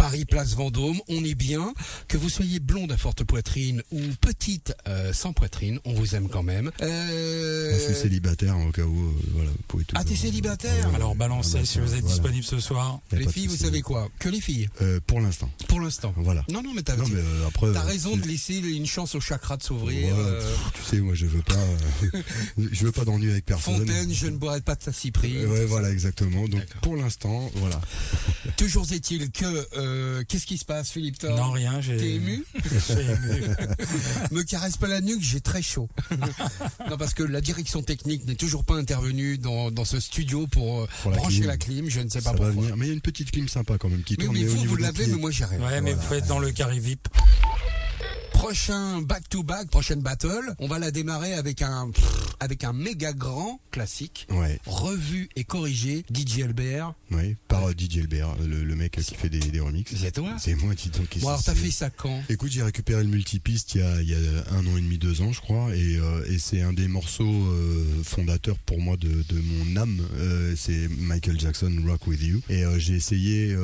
Paris, place Vendôme. On est bien. Que vous soyez blonde à forte poitrine ou petite euh, sans poitrine, on vous aime quand même. Euh, je suis célibataire, au cas où, euh, voilà, vous pouvez tout. Ah, t'es célibataire Alors balancez bah, si vous êtes voilà. disponible ce soir. Les filles, vous savez quoi? Que les filles, Euh, Pour l'instant. pour l'instant. Voilà. Non, non, mais t'as euh, euh, raison de laisser une chance au chakra de Ouais, s'ouvrir. euh, Tu sais, moi, je veux pas. euh, je veux pas d'ennui avec personne. Fontaine, je ne boirai pas de ta cyprine. Euh, Ouais, voilà, exactement. Donc, pour l'instant, voilà. Toujours est-il que euh, qu'est-ce qui se passe, Philippe Thor Non, rien. j'ai- T'es ému ému. Me caresse pas la nuque, j'ai très chaud. non, parce que la direction technique n'est toujours pas intervenue dans, dans ce studio pour, euh, Pour la brancher clim. la clim. Je ne sais Ça pas va pourquoi. venir. Mais il y a une petite clim sympa quand même qui Mais, tourne. mais vous, vous l'avez, mais moi j'ai rien. Ouais, mais vous faites dans le carré VIP. Prochain back-to-back, prochaine battle, on va la démarrer avec un, avec un méga grand classique. Ouais, Revu et corrigé, DJ LBR. ouais, par euh, DJ Elbert, le, le mec qui fait des, des remixes. C'est toi? C'est moi, dis donc. Bon, alors t'as fait ça quand? Écoute, j'ai récupéré le multipiste il y a, il y a un an et demi, deux ans, je crois, et, euh, et c'est un des morceaux euh, fondateurs pour moi de, de mon âme. Euh, c'est Michael Jackson, Rock With You. Et j'ai essayé,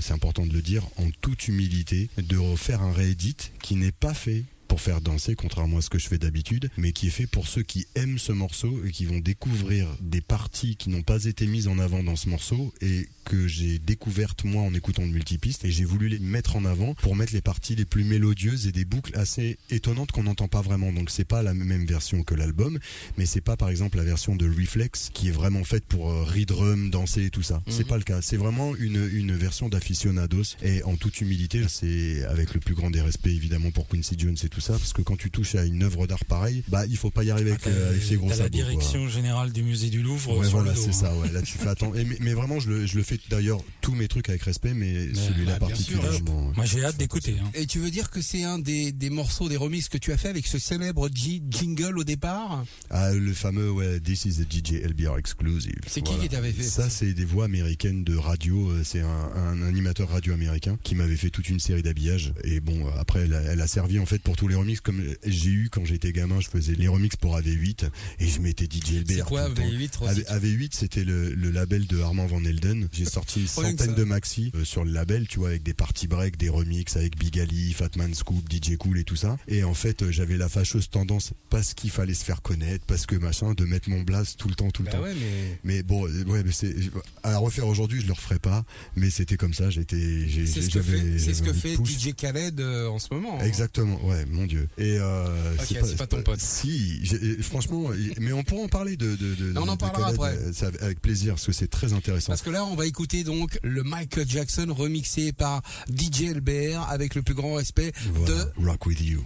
c'est important de le dire, en toute humilité, de refaire un réédit qui n'est pas fait pour faire danser, contrairement à ce que je fais d'habitude, mais qui est fait pour ceux qui aiment ce morceau et qui vont découvrir des parties qui n'ont pas été mises en avant dans ce morceau et que j'ai découvertes moi en écoutant le multipiste et j'ai voulu les mettre en avant pour mettre les parties les plus mélodieuses et des boucles assez étonnantes qu'on n'entend pas vraiment. Donc c'est pas la même version que l'album, mais c'est pas par exemple la version de Reflex qui est vraiment faite pour euh, redrum, danser et tout ça. C'est pas le cas. C'est vraiment une, une version d'aficionados et en toute humilité, c'est avec le plus grand des respects évidemment pour Quincy Jones et tout ça, parce que quand tu touches à une œuvre d'art pareille, bah il faut pas y arriver avec, euh, avec ses gros T'as la sabots. quoi. direction générale du musée du Louvre Ouais, sur voilà, c'est hein. ça. Ouais, là, tu fais. Et mais, mais vraiment, je le, je le fais d'ailleurs tous mes trucs avec respect, mais, celui-là bah, particulièrement. ouais. Moi j'ai hâte d'écouter. hein. Et tu veux dire que c'est un des, des morceaux, des remixes que tu as fait avec ce célèbre G- jingle au départ? Ah, le fameux, ouais, This is the DJ LBR exclusive. C'est qui qui t'avait fait ça C'est des voix américaines de radio. euh, C'est un, un animateur radio américain qui m'avait fait toute une série d'habillages. Et bon, euh, après, elle a, elle a servi en fait pour tous les remixes. Comme j'ai eu quand j'étais gamin, je faisais les remixes pour AV8 et je mettais DJ LBR. C'est quoi tout le temps. AV8 Rossi AV- AV8, c'était le, le label de Armand Van Elden. J'ai sorti une centaine de maxi euh, sur le label, tu vois, avec des party break, des remixes avec Big Ali, Fatman Scoop, DJ Cool et tout ça. Et en fait, euh, j'avais la fâcheuse tendance, parce qu'il fallait se faire connaître, parce que machin, de mettre mon blast tout le temps, tout le Bah temps. ouais, mais Mais bon, euh, ouais, mais c'est à refaire aujourd'hui, je le referai pas. Mais c'était comme ça. J'étais, c'est ce que fait, ce que fait. DJ Khaled euh, en ce moment. hein. Exactement, ouais. Mon dieu. Et euh, Ok, c'est pas ton pote. Si, franchement, mais on pourra en parler de. de, de On en parlera après. euh, avec- plaisir parce que c'est très intéressant. Parce que là, on va écouter donc le Michael Jackson remixé par DJ LBR avec le plus grand respect Voilà, de Rock with You.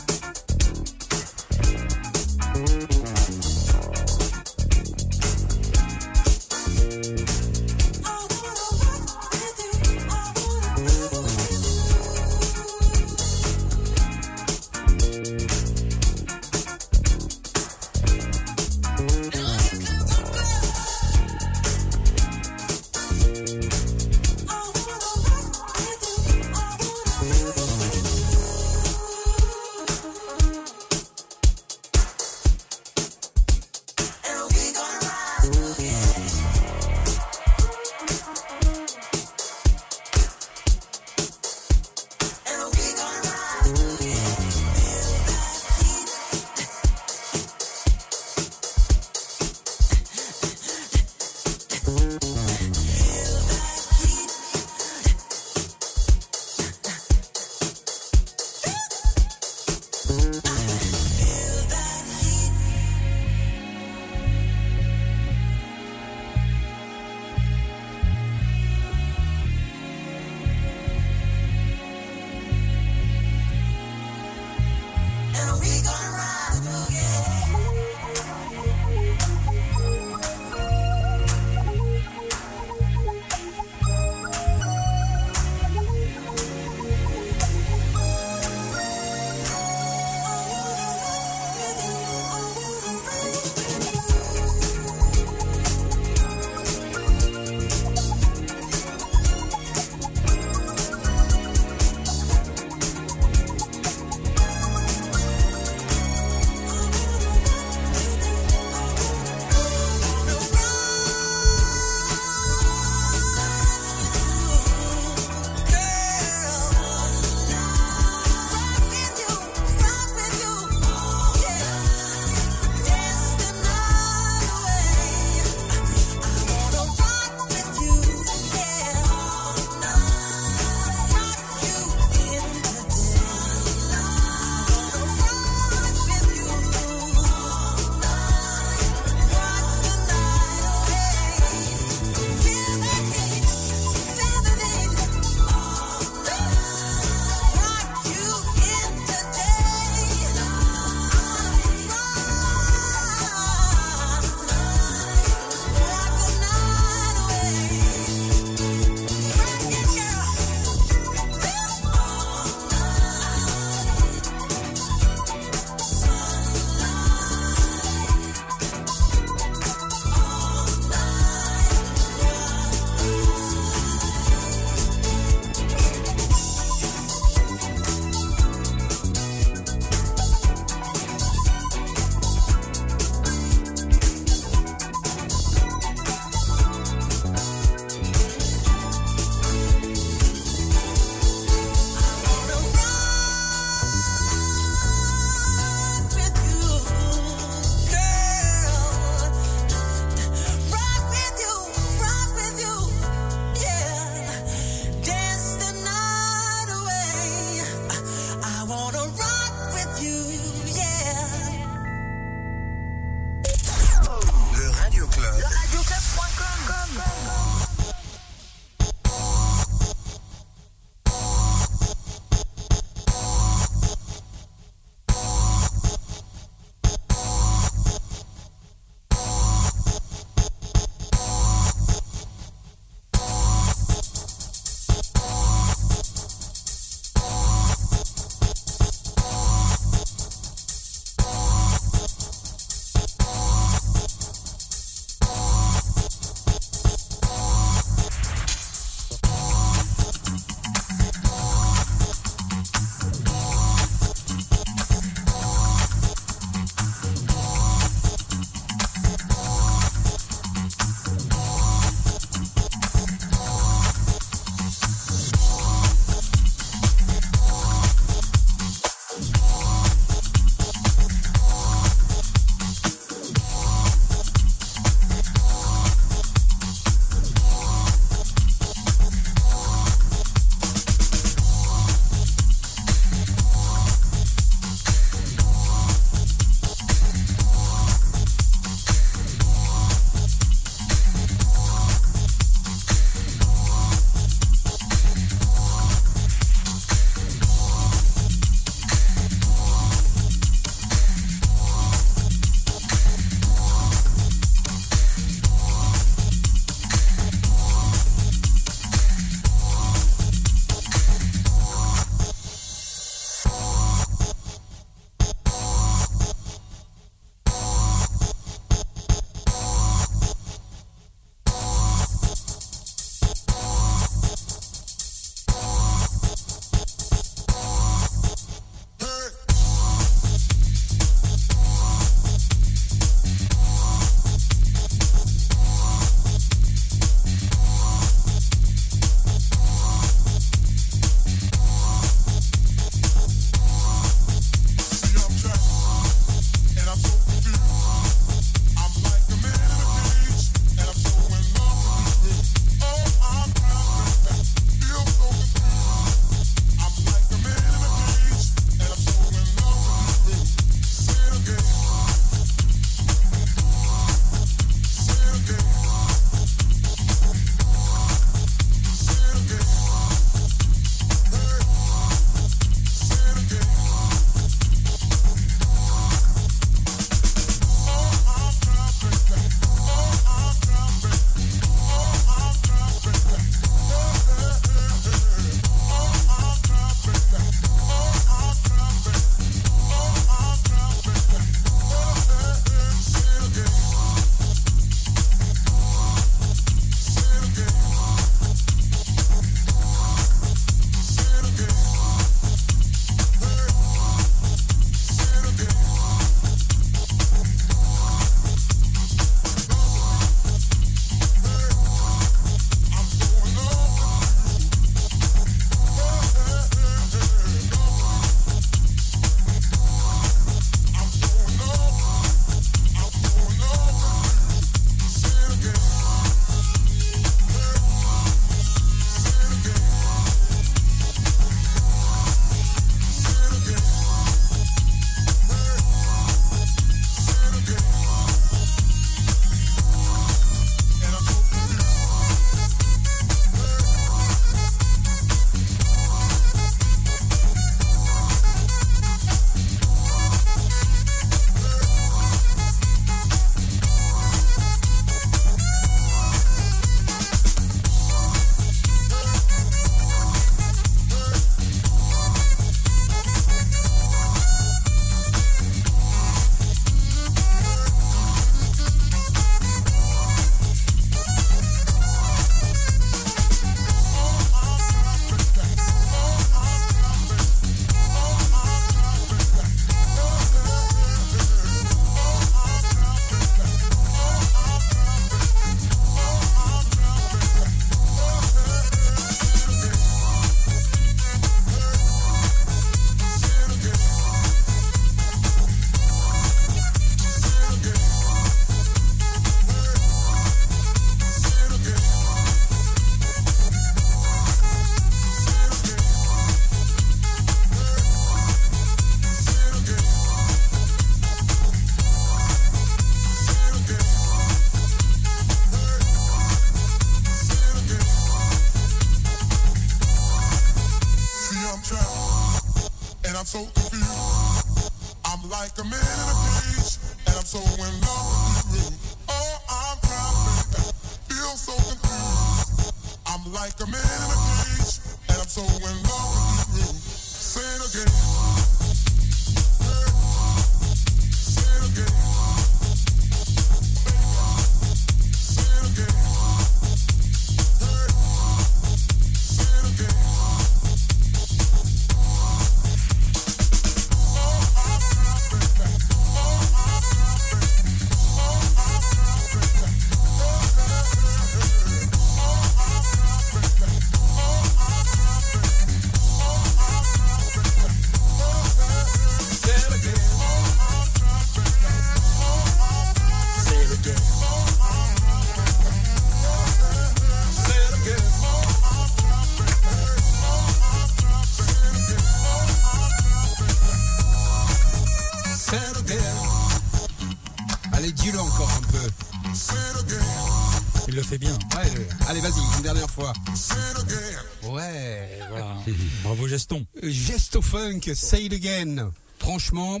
Funk, say it again. Franchement,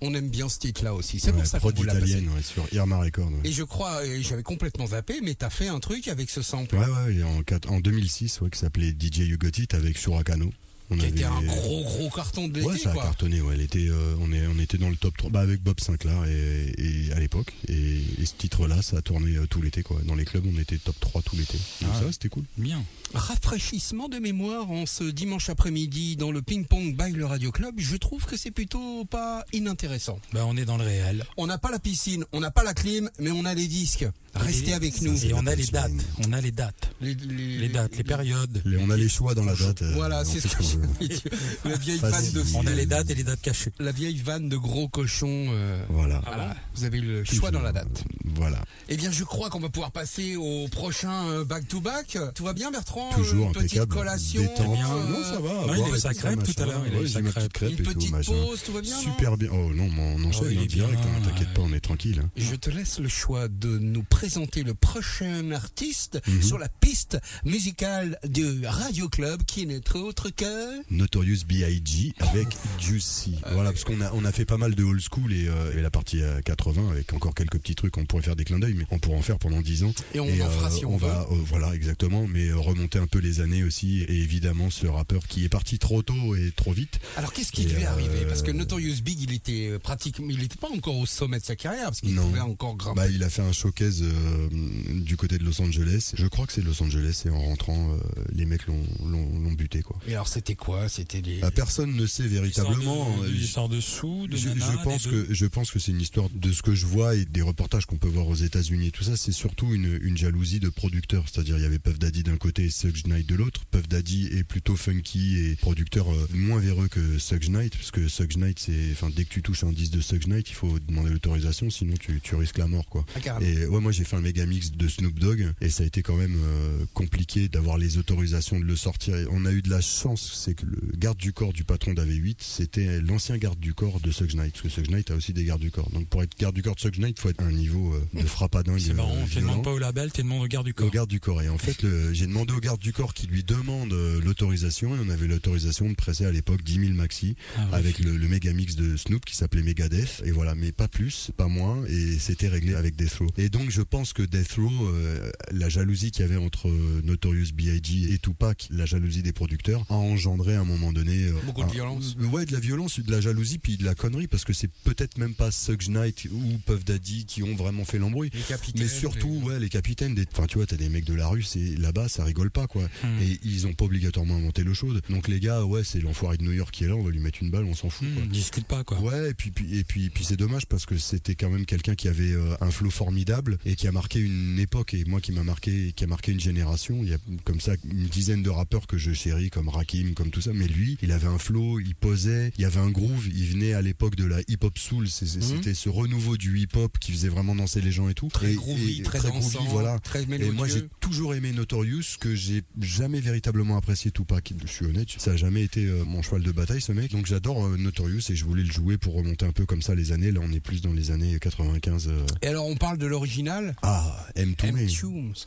on aime bien ce titre-là aussi. C'est Ouais, pour ça qu'on l'a passé. italienne ouais, sur Irma Record. ouais. Et je crois, j'avais complètement zappé, mais t'as fait un truc avec ce sample. Ouais, ouais, en, quat- en 2006, ouais, qui s'appelait DJ You Got It avec Surakano. On Qui était un avait- gros gros carton de l'été, Ouais, ça a quoi. cartonné. Ouais. Elle était, euh, on, est, on était dans le top 3 bah, avec Bob Sinclair et, et à l'époque. Et, et ce titre-là, ça a tourné euh, tout l'été. quoi. Dans les clubs, on était top 3 tout l'été. Donc Ah. ça, c'était cool. Bien. Rafraîchissement de mémoire en ce dimanche après-midi dans le ping-pong by le Radio Club. Je trouve que c'est plutôt pas inintéressant. Ben, on est dans le réel. On n'a pas la piscine, on n'a pas la clim, mais on a les disques. Restez avec nous. Et on a les dates. On a les dates. Les, les- Les dates, les périodes. Les- on a les choix dans la date. euh, Voilà, c'est ce que dire. La vieille vanne de On a les dates et les dates cachées. la vieille vanne de gros cochon. euh, Voilà. voilà. Vous avez le choix dans la date. Voilà. Eh bien, je crois qu'on va pouvoir passer au prochain euh, back-to-back. Tout va bien, Bertrand? Toujours Une petite impeccable. collation Détente. bien. euh, Non, ça va. Non, à il et sa crêpe tout à l'heure, il Ouais, sa crêpe. petite crêpe Une et tout, petite pause, tout va bien, Super bien. Oh non, mais on enchaîne Oh, il hein, est direct. hein, T'inquiète pas, on est tranquille. hein. Je te laisse le choix de nous présenter le prochain artiste Mhm. sur la piste musicale du Radio Club qui n'est autre que... Notorious B.I.G. avec Juicy. Voilà, parce qu'on a, on a fait pas mal de old school et, euh, et la partie euh, 80 avec encore quelques petits trucs. On pourrait faire des clins d'œil, mais on pourrait en faire pendant 10 ans. Et on en fera si on veut. va, euh, voilà, exactement, mais euh, remonter un peu les années aussi. Et évidemment, ce rappeur qui est parti trop tôt et trop vite. Alors qu'est-ce qui Et, lui est arrivé? euh, Parce que Notorious Big, il était euh, pratiquement, il n'était pas encore au sommet de sa carrière parce qu'il pouvait encore grimper. Bah, il a fait un showcase euh, du côté de Los Angeles. Je crois que c'est Los Angeles et en rentrant, euh, les mecs l'ont, l'ont, l'ont buté, quoi. Et alors c'était quoi? C'était les. Bah, personne ne sait véritablement. Histoire de- Euh, Histoire de sous, de je, pense que je pense que c'est une histoire de ce que je vois et des reportages qu'on peut voir aux États-Unis et tout ça. C'est surtout une, une jalousie de producteurs. C'est-à-dire il y avait Puff Daddy d'un côté et Suge Knight de l'autre. Puff Daddy est plutôt funky et producteur euh, moins véreux que Suge Knight parce que Suge Knight c'est enfin dès que tu touches un disque de Suge Knight il faut demander l'autorisation sinon tu, tu risques la mort quoi. Ah. Et ouais, moi j'ai fait un méga mix de Snoop Dogg et ça a été quand même euh, compliqué d'avoir les autorisations de le sortir. On a eu de la chance, c'est que le garde du corps du patron d'AV8, c'était l'ancien garde du corps de Suge Knight, parce que Suge Knight a aussi des gardes du corps. Donc pour être garde du corps de Suge Knight, il faut être à un niveau euh, de frappadingue. C'est marrant, euh, tu demandes pas au label, tu demandes au garde du Au corps. garde du corps. Et en fait, le- j'ai demandé au garde du corps qui lui demande euh, l'autorisation. Et on avait l'autorisation de presser à l'époque 10 000 maxi Ah avec le, le méga mix de Snoop qui s'appelait Megadeth. Et voilà, mais pas plus, pas moins. Et c'était réglé avec Death Row. Et donc, je pense que Death Row, euh, la jalousie qu'il y avait entre euh, Notorious B.I.G. et Tupac, la jalousie des producteurs, a engendré à un moment donné euh, Beaucoup de violence. Ouais, de la violence, de la jalousie, puis de la connerie, parce que c'est peut-être même pas Suge Knight ou Puff Daddy qui ont vraiment fait l'embrouille. Mais surtout, ouais, les capitaines, des... enfin, tu vois, t'as des mecs de la rue, c'est là-bas, ça rigole pas, quoi. Hmm. Et ils ont pas obligatoirement inventé l'eau chaude. Donc les gars, ouais, c'est l'enfoiré de New York qui est là, on va lui mettre une balle, on s'en fout, quoi. Hmm, discute pas quoi. Ouais, et puis, puis et puis, puis c'est dommage parce que c'était quand même quelqu'un qui avait euh, un flow formidable et qui a marqué une époque et moi qui m'a marqué, qui a marqué une génération. Il y a comme ça une dizaine de rappeurs que je chéris comme Rakim, comme tout ça. Mais lui, il avait un flow, il posait, il y avait un groove. Il venait à l'époque de la hip hop soul. C'est- C'était ce renouveau du hip hop qui faisait vraiment danser les gens et tout. Très et, groovy, et très groovy, dansant, voilà. très Et moi j'ai toujours aimé Notorious, que j'ai jamais véritablement apprécié Tupac. Je suis honnête, ça a jamais été euh, mon cheval de bataille ce mec. Donc j'adore euh, Notorious et je voulais le jouer pour remonter un peu comme ça les années. Là on est plus dans les années 95. euh. Et alors, on parle de l'original? Ah, M. Toomey.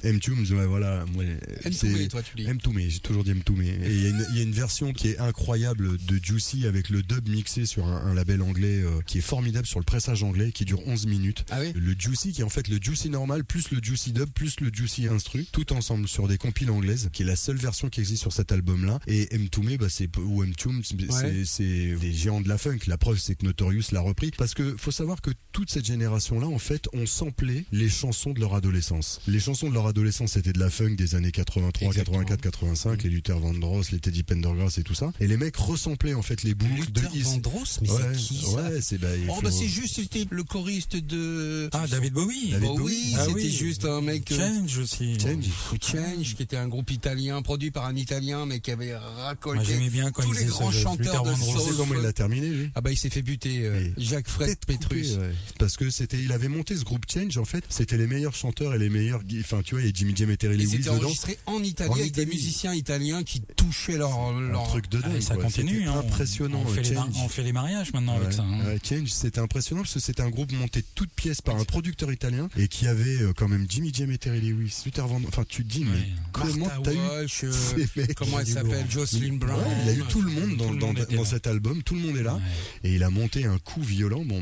M. Toomes, ouais, voilà. Ouais, M. Toomey, toi, tu dis. M. Toomey, j'ai toujours dit M. Toomey. Et il y, a une- il y a une version qui est incroyable de Juicy avec le dub mixé sur un, un label anglais euh, qui est formidable sur le pressage anglais qui dure 11 minutes. Ah oui? Le Juicy qui est en fait le Juicy normal plus le Juicy dub plus le Juicy instru tout ensemble sur des compiles qui est la seule version qui existe sur cet album là et M Toomey bah c'est ou M Ouais. c'est des géants de la funk la preuve c'est que Notorious l'a repris parce que faut savoir que toute cette génération là en fait ont samplé les chansons de leur adolescence les chansons de leur adolescence c'était de la funk des années 83 Exactement. 84 85 les Luther Vandross les Teddy Pendergrass et tout ça et les mecs ressemplaient en fait les boucles de Luther Vandross, mais ouais, c'est qui ça ouais c'est bah, il Oh faut- bah c'est juste c'était le choriste de Ah, David Bowie. David Oh oui, Ah c'était oui. juste un mec euh, Change aussi. Change. Change qui était un groupe italien produit par un italien mais qui avait Moi, racolté j'aimais bien quand tous il les faisait grands chanteurs de soul. comment il a terminé lui Ah bah il s'est fait buter euh, Et Jacques Fred Petrus. ouais. Parce que c'était, il avait monté ce groupe Change en fait. C'était les meilleurs chanteurs et les meilleurs, enfin tu vois, il y a Jimmy Jam et Terry Et Lewis dedans. enregistré en Italie En avec des Italie. musiciens italiens qui touchaient leur, Un leur... truc de dingue. Ah, et ça quoi. continue. Hein. impressionnant. On fait, les, on fait les mariages maintenant avec Ouais, ça. hein. ouais, Change, c'était impressionnant parce que c'était un groupe monté de toutes pièces par un producteur italien et qui avait euh, quand même Jimmy Jam et Terry Lewis, Luther Vandross. Enfin, tu te dis, mais Ouais. Comment Martha t'as eu Walsh, euh, comment elle s'appelle. Jocelyn Brown. Ouais, il y a eu tout le monde dans, Tout le dans- monde était dans là. cet album, tout le monde est là, Ouais. et il a monté un coup violent. Bon,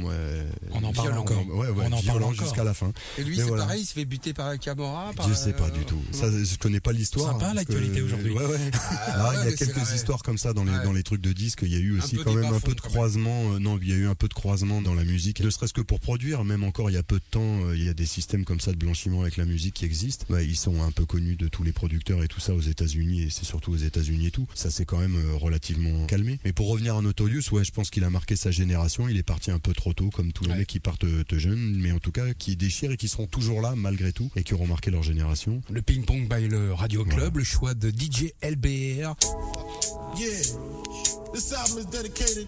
On en parle Violent. encore. Ouais, On en parle jusqu'à la fin. Et lui c'est voilà. pareil, il se fait buter par un Camorra. par, Je sais pas euh, du tout. Ça, je connais pas l'histoire. Sympa, l'actualité aujourd'hui. Ouais, ouais. Ah, ouais, il y a quelques histoires comme ça dans les Ouais. dans les trucs de disques. Il y a eu aussi quand même un peu de croisement. euh, non, il y a eu un peu de croisement dans la musique. Ne serait-ce que pour produire, même encore il y a peu de temps, euh, il y a des systèmes comme ça de blanchiment avec la musique qui existent. Ils sont un peu connus de tous les producteurs et tout ça aux États-Unis et c'est surtout aux États-Unis et tout. Ça s'est quand même euh, relativement calmé. Mais pour revenir à Notorious, ouais, je pense qu'il a marqué sa génération. Il est parti un peu trop tôt, comme tous les Ouais. mecs qui partent euh, jeunes, mais en tout cas qui déchirent et qui seront toujours là malgré tout et qui auront marqué leur génération. Le ping-pong by le Radio Club, le choix de DJ LBR. Yeah. This album is dedicated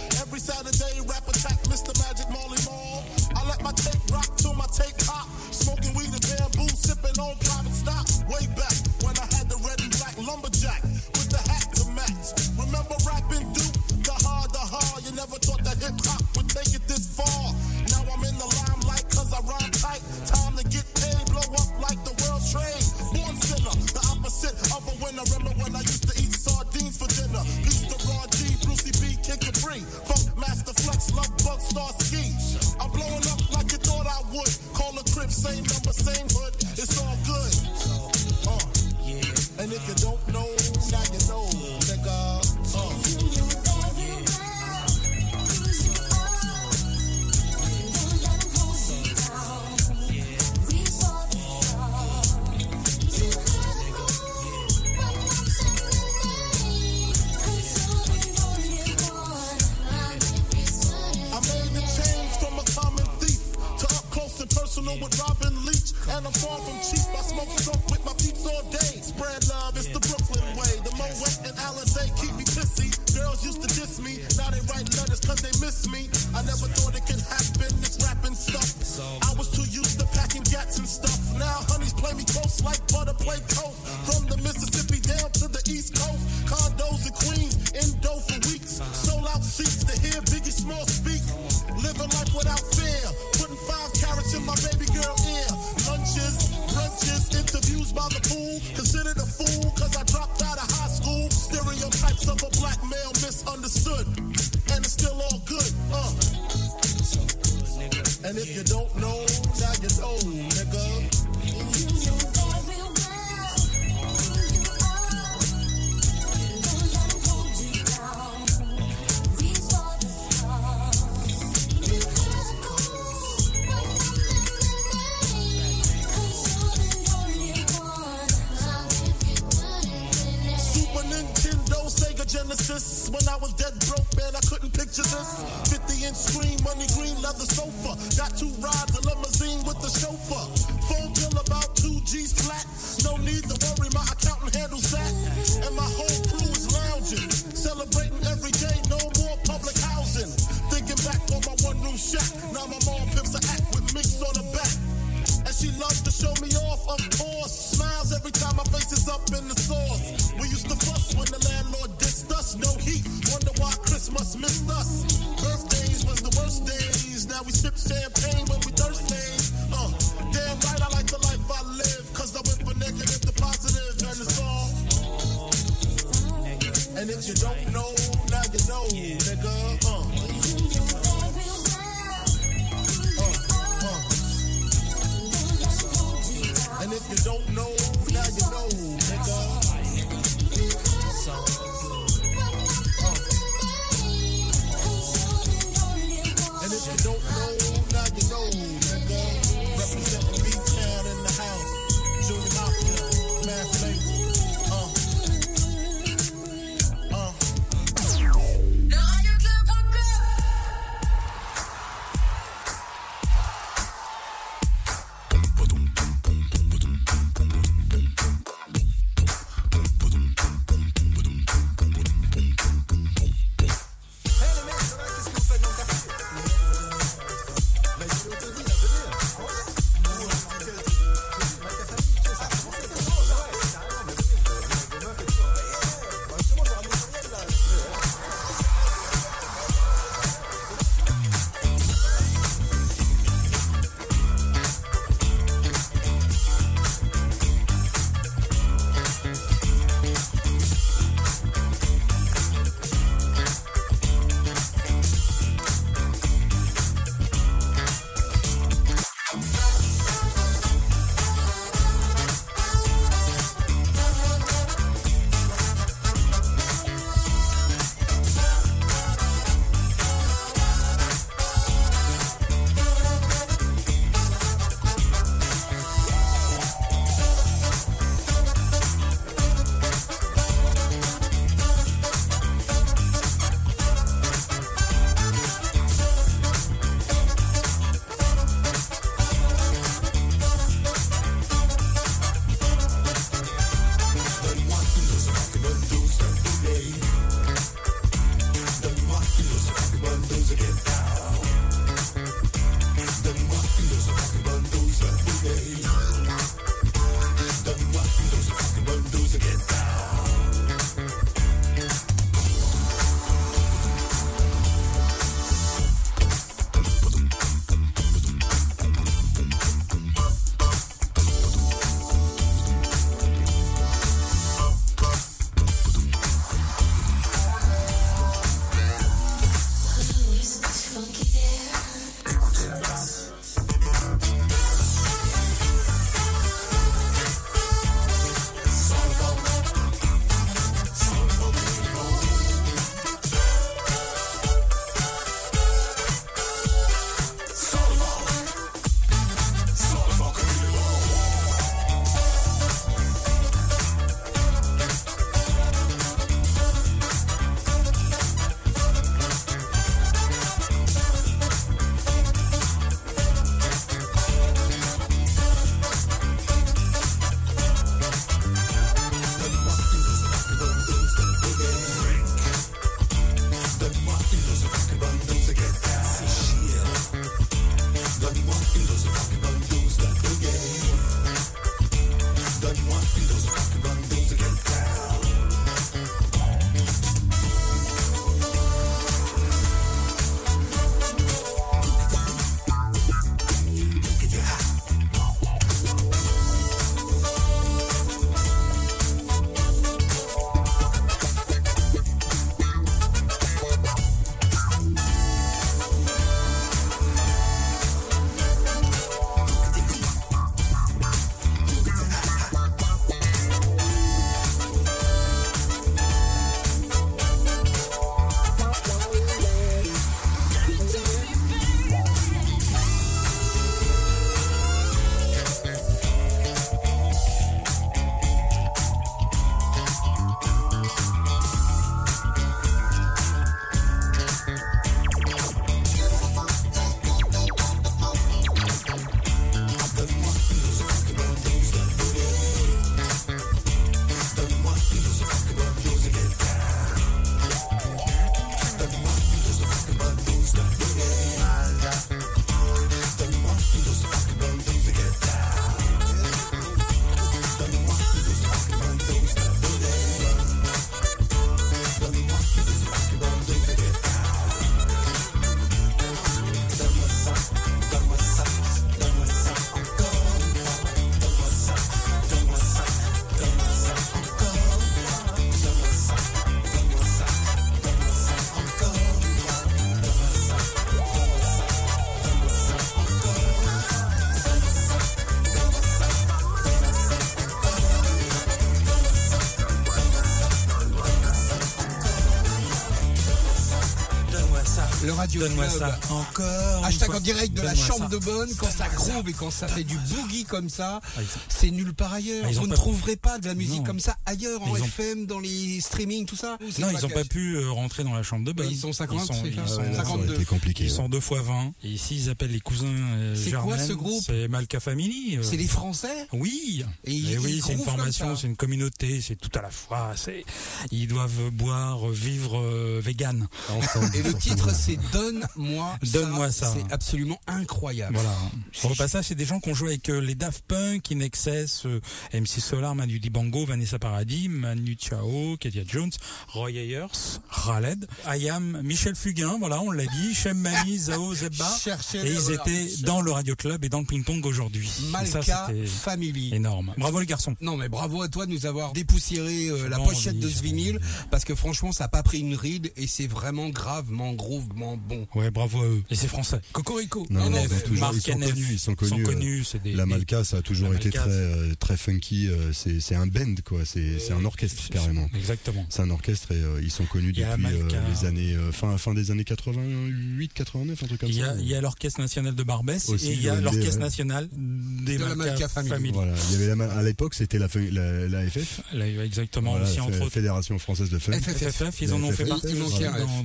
Donne-moi ça encore. Hashtag en direct de la chambre ça. de bonne, quand ça groove et quand ça fait du boogie comme ça, Ah, c'est nulle part ailleurs. Ah, Vous ne pas- trouverez pas de la musique Non. comme ça ailleurs, en Ils ont- FM, dans les streamings, tout ça. Non, ils n'ont pas pu euh, rentrer dans la chambre de bonne. Ils sont 50, Ils sont, c'est ils ça sont- Ouais, Ça aurait 52. été compliqué. ils sont deux fois 20. Et ici, ils appellent les cousins euh, C'est quoi, ce groupe C'est Malka Family. euh. C'est les Français Oui, Et ils- oui, c'est une formation, c'est une communauté, c'est tout à la fois. C'est, ils doivent boire, vivre euh, vegan. Ensemble, Et le titre, c'est Donne-moi ça. Donne-moi ça. C'est absolument incroyable. Voilà. Au passage, c'est des gens qui ont joué avec euh, les Daft Punk, In Excess, euh, MC Solar, Manu Dibango, Vanessa Paradis, Manu Chao, Katia Jones, Roy Ayers, Khaled, Ayam, Michel Fugain, voilà, on l'a dit, Shem Mani, Zao, Zebba. Cherchez Et ils étaient dans le Radio Club et dans le Ping Pong aujourd'hui. Malka ça, Family. énorme. Bravo les garçons. Non mais bravo à toi de nous avoir dépoussiéré euh, la pochette envie, de ce vinyle parce que franchement ça a pas pris une ride et c'est vraiment gravement groovement bon. Ouais, bravo à eux. Et c'est français. Cocorico. Non, non, NF, ils sont toujours- Marc ils sont NF. connus, ils sont connus, euh, des, La Malka, ça a toujours été très, euh, très funky. euh, C'est c'est un band, quoi. C'est c'est un orchestre, carrément. Exactement. C'est un orchestre et euh, ils sont connus depuis euh, Malka. les années euh, fin fin des années 88, 89, un truc comme Il y ça. a, il y a l'Orchestre National de Barbès Aussi, et il y a l'Orchestre. National des De la Malka, Family. Family. Voilà, il y avait la, ma- à l'époque c'était la, la, la FF, exactement, voilà, aussi Fé- entre autres. Fédération française de funk. FF. FFF, ils en ont fait partie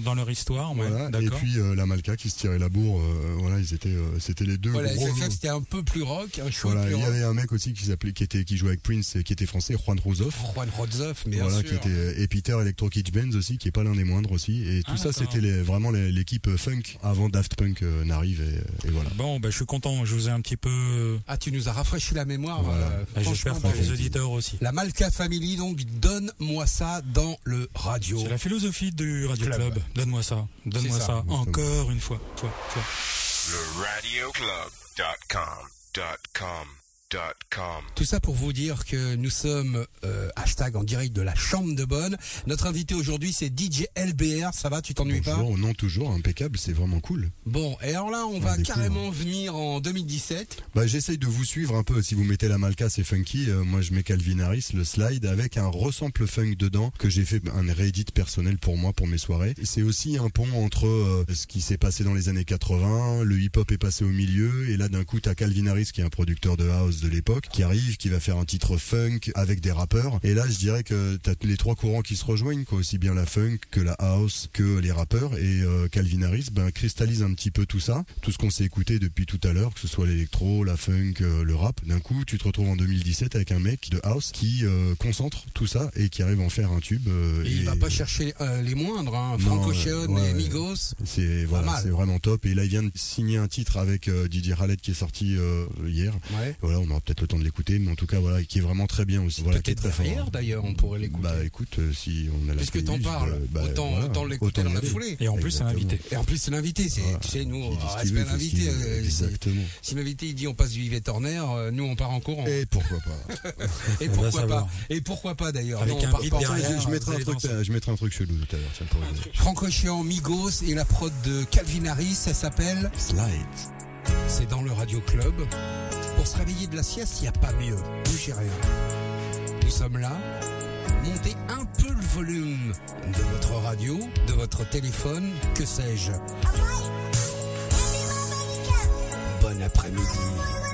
dans, leur histoire. et. Puis euh, la Malka qui se tirait la bourre, euh, voilà, ils étaient, euh, c'était les deux Voilà, gros. SFF c'était un peu plus rock, un chouette Voilà, plus il y rock. avait un mec aussi qui s'appelait, qui était, qui jouait avec Prince, et qui était français, Juan Rosoff. Juan Rodzoff, bien Voilà, sûr. qui était et Peter Electro Kitsch Benz aussi, qui est pas l'un des moindres aussi. Et tout Ah, ça, c'était les- vraiment l'équipe funk avant Daft Punk euh, n'arrive et, et voilà. Bon, bah, je suis content, je vous ai un petit peu. Ah, tu nous as rafraîchi la mémoire. Voilà. euh, bah, J'espère pour les auditeurs aussi. La Malka Family, donc donne-moi ça dans le radio. C'est la philosophie du Radio Club. Club. Donne-moi ça. Donne-moi ça. Encore une fois. fois, fois. Le Tout ça pour vous dire que nous sommes euh, hashtag en direct de la chambre de bonne. Notre invité aujourd'hui c'est DJ LBR. Ça va, tu t'ennuies pas? Non toujours impeccable, c'est vraiment cool. Bon, et alors là on va découvre. carrément venir en 2017. Bah, j'essaye de vous suivre un peu. Si vous mettez la Malka, c'est funky. Euh, moi, je mets Calvin Harris, le slide, avec un resample funk dedans que j'ai fait un réédit personnel pour moi, pour mes soirées. C'est aussi un pont entre euh, ce qui s'est passé dans les années 80, le hip-hop est passé au milieu, et là, d'un coup, t'as Calvin Harris, qui est un producteur de house de l'époque, qui arrive, qui va faire un titre funk avec des rappeurs. Et là, je dirais que t'as les trois courants qui se rejoignent, quoi. Aussi bien la funk que la house que les rappeurs. Et euh, Calvin Harris, ben, cristallise un petit peu tout ça, tout ce qu'on s'est écouté depuis tout à l'heure, que ce soit l'électro, la funk, euh, le rap. D'un coup, tu te retrouves en 2017 avec un mec de house qui euh, concentre tout ça et qui arrive à en faire un tube. Et il va pas chercher les moindres, hein. Ouais, Ocean ouais, et. Migos. C'est mal. voilà, c'est vraiment top. Et là, il vient de signer un titre avec Didier Khaled qui est sorti hier. Ouais. Voilà, on aura peut-être le temps de l'écouter, mais en tout cas, voilà, qui est vraiment très bien aussi. Voilà, qui est Peut-être derrière d'ailleurs, on pourrait l'écouter. Bah écoute, euh, si on a la Puisque t'en parles, euh, bah, autant, voilà, autant l'écouter dans la foulée. Et en plus, c'est un Exactement. invité. Et en plus c'est l'invité, c'est, Voilà. tu sais, nous, Il dit ce respect qu'il veut, à il fait ce l'invité. euh, Exactement. Si l'invité il dit on passe du Yves euh, nous on part en courant. Et pourquoi pas Et On pourquoi pas. Et pourquoi pas d'ailleurs Avec Non, on un part beat pas en- derrière. je, mettrai un truc, je mettrai un truc chelou tout à l'heure. Franck Ocean, Migos et la prod de Calvin Harris, ça s'appelle Slide. C'est dans le Radio Club. Pour se réveiller de la sieste, il n'y a pas mieux. Bougez rien. Nous sommes là. Montez un peu le volume de votre radio, de votre téléphone, que sais-je. Bon après-midi.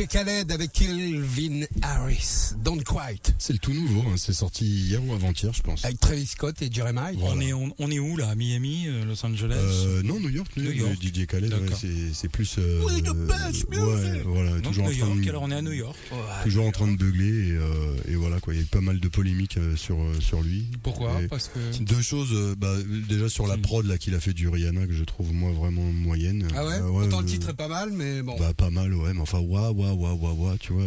DJ Khaled avec Kelvin Harris. Don't Quite. C'est le tout nouveau, c'est sorti hier ou avant-hier, je pense. Avec Travis Scott et Jeremiah. On, est, on, on est où là À Miami, euh, Los Angeles Euh, non, New York, New New York. DJ Khaled, ouais, c'est c'est plus. Euh, We the best ouais, voilà, Donc toujours New en train York, de, alors on est à New York. toujours en train de beugler et, euh, et voilà quoi. Il y a eu pas mal de polémiques euh, sur euh, sur lui. Pourquoi Et Parce que. Deux choses, euh, bah, déjà sur la prod là qu'il a fait du Rihanna que je trouve moi vraiment moyenne. Ah ouais, Euh, Autant le titre est pas mal, mais bon. Bah pas mal ouais, mais enfin waouh waouh waouh waouh tu vois.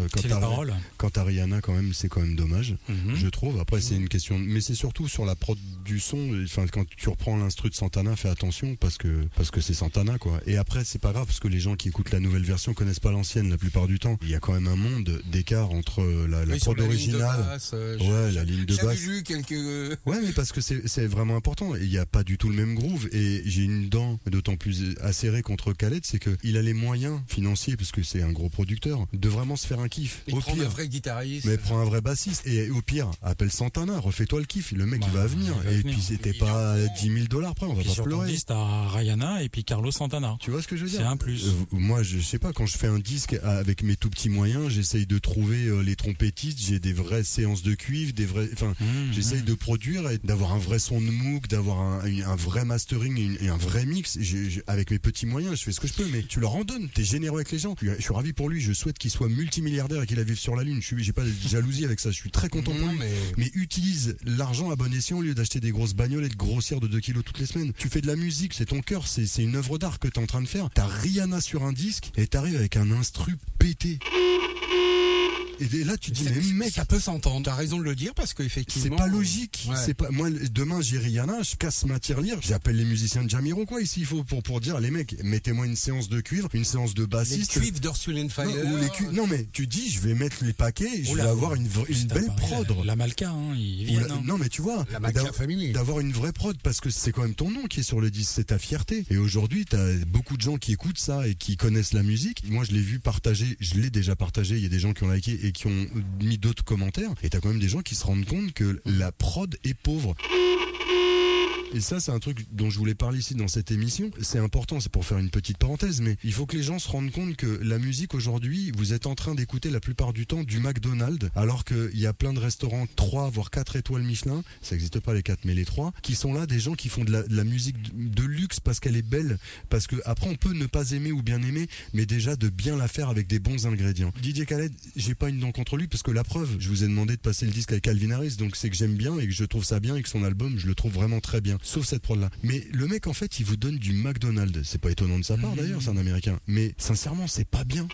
Quand t'as Rihanna quand même c'est quand même dommage. Mhm. Je trouve. Après, c'est une question, mais c'est surtout sur la prod du son. Enfin, quand tu reprends l'instru de Santana, fais attention parce que parce que c'est Santana, quoi. Et après, c'est pas grave parce que les gens qui écoutent la nouvelle version connaissent pas l'ancienne la plupart du temps. Il y a quand même un monde d'écart entre la, la Oui, prod la ligne de originale. basse, euh, Ouais, la ligne de basse. lu quelques. euh, Ouais, mais parce que c'est vraiment important. Il n'y a pas du tout le même groove. Et j'ai une dent d'autant plus acérée contre Khaled, c'est qu'il a les moyens financiers, parce que c'est un gros producteur, de vraiment se faire un kiff. Il Au prend un vrai guitariste. mais prends un vrai bassiste et au pire, appelle Santana, refais-toi le kiff. Le mec, il Bah, va venir. il va et venir. puis, c'était pas au courant. 10 000 dollars près, on va pas sur ton pleurer. disque, t'as Rihanna et puis Carlos Santana. Tu vois ce que je veux dire C'est un plus. Euh, moi, je sais pas, quand je fais un disque avec mes tout petits moyens, j'essaye de trouver euh, les trompettistes, j'ai des vraies séances de cuivre, des vrais, enfin, Mmh, j'essaye mmh. de produire et d'avoir un vrai son de Moog, d'avoir un, vrai mastering et, une- et un vrai mix. Avec mes petits moyens, je fais ce que je peux, mais tu leur en donnes, t'es généreux avec les gens. Je suis- je suis ravi pour lui, je souhaite qu'il soit multimilliardaire et qu'il la vive sur la Lune. Je suis, j'ai pas de jalousie avec ça, je suis très content pour Non, lui. Mais. Utilise l'argent à bon escient au lieu d'acheter des grosses bagnoles et de grossir de 2 kilos toutes les semaines. Tu fais de la musique, c'est ton cœur, c'est c'est une œuvre d'art que t'es en train de faire. T'as Rihanna sur un disque et t'arrives avec un instru pété. Et là, tu dis, mais c'est- mec, ça peut s'entendre. T'as raison de le dire parce c'est qu'effectivement. pas logique. Ouais. C'est pas moi demain j'ai Rihanna, je casse ma tirelire, j'appelle les musiciens de Jamiroquai ici il faut pour pour dire les mecs, mettez-moi une séance de cuivre, une séance de Les bassiste. cuivres d'Ursula Fire. non, ou les cu- non mais tu dis je vais mettre les paquets, et je Oula, vais avoir une, vra- belle prod. La, la Malka, hein, la- hein. non mais tu vois, La Family. d'avoir une vraie prod parce que c'est quand même ton nom qui est sur le disque, c'est ta fierté. Et aujourd'hui, t'as beaucoup de gens qui écoutent ça et qui connaissent la musique. Moi, je l'ai vu partager, je l'ai déjà partagé. Il y a des gens qui ont liké et qui ont mis d'autres commentaires. Et t'as quand même des gens qui se rendent compte que la prod est pauvre. Et ça, c'est un truc dont je voulais parler ici dans cette émission. C'est important, c'est pour faire une petite parenthèse, mais il faut que les gens se rendent compte que la musique aujourd'hui, vous êtes en train d'écouter la plupart du temps du McDonald's, alors qu'il y a plein de restaurants 3 voire 4 étoiles Michelin, ça n'existe pas les 4 mais les 3, qui sont là des gens qui font de la, musique de, luxe parce qu'elle est belle, parce que après on peut ne pas aimer ou bien aimer, mais déjà de bien la faire avec des bons ingrédients. DJ Khaled, j'ai pas une dent contre lui parce que la preuve, je vous ai demandé de passer le disque avec Calvin Harris, donc c'est que j'aime bien et que je trouve ça bien et que son album, je le trouve vraiment très bien. Sauf cette prod là. Mais le mec en fait, il vous donne du McDonald's. C'est pas étonnant de sa part d'ailleurs, c'est un américain. Mais sincèrement, c'est pas bien.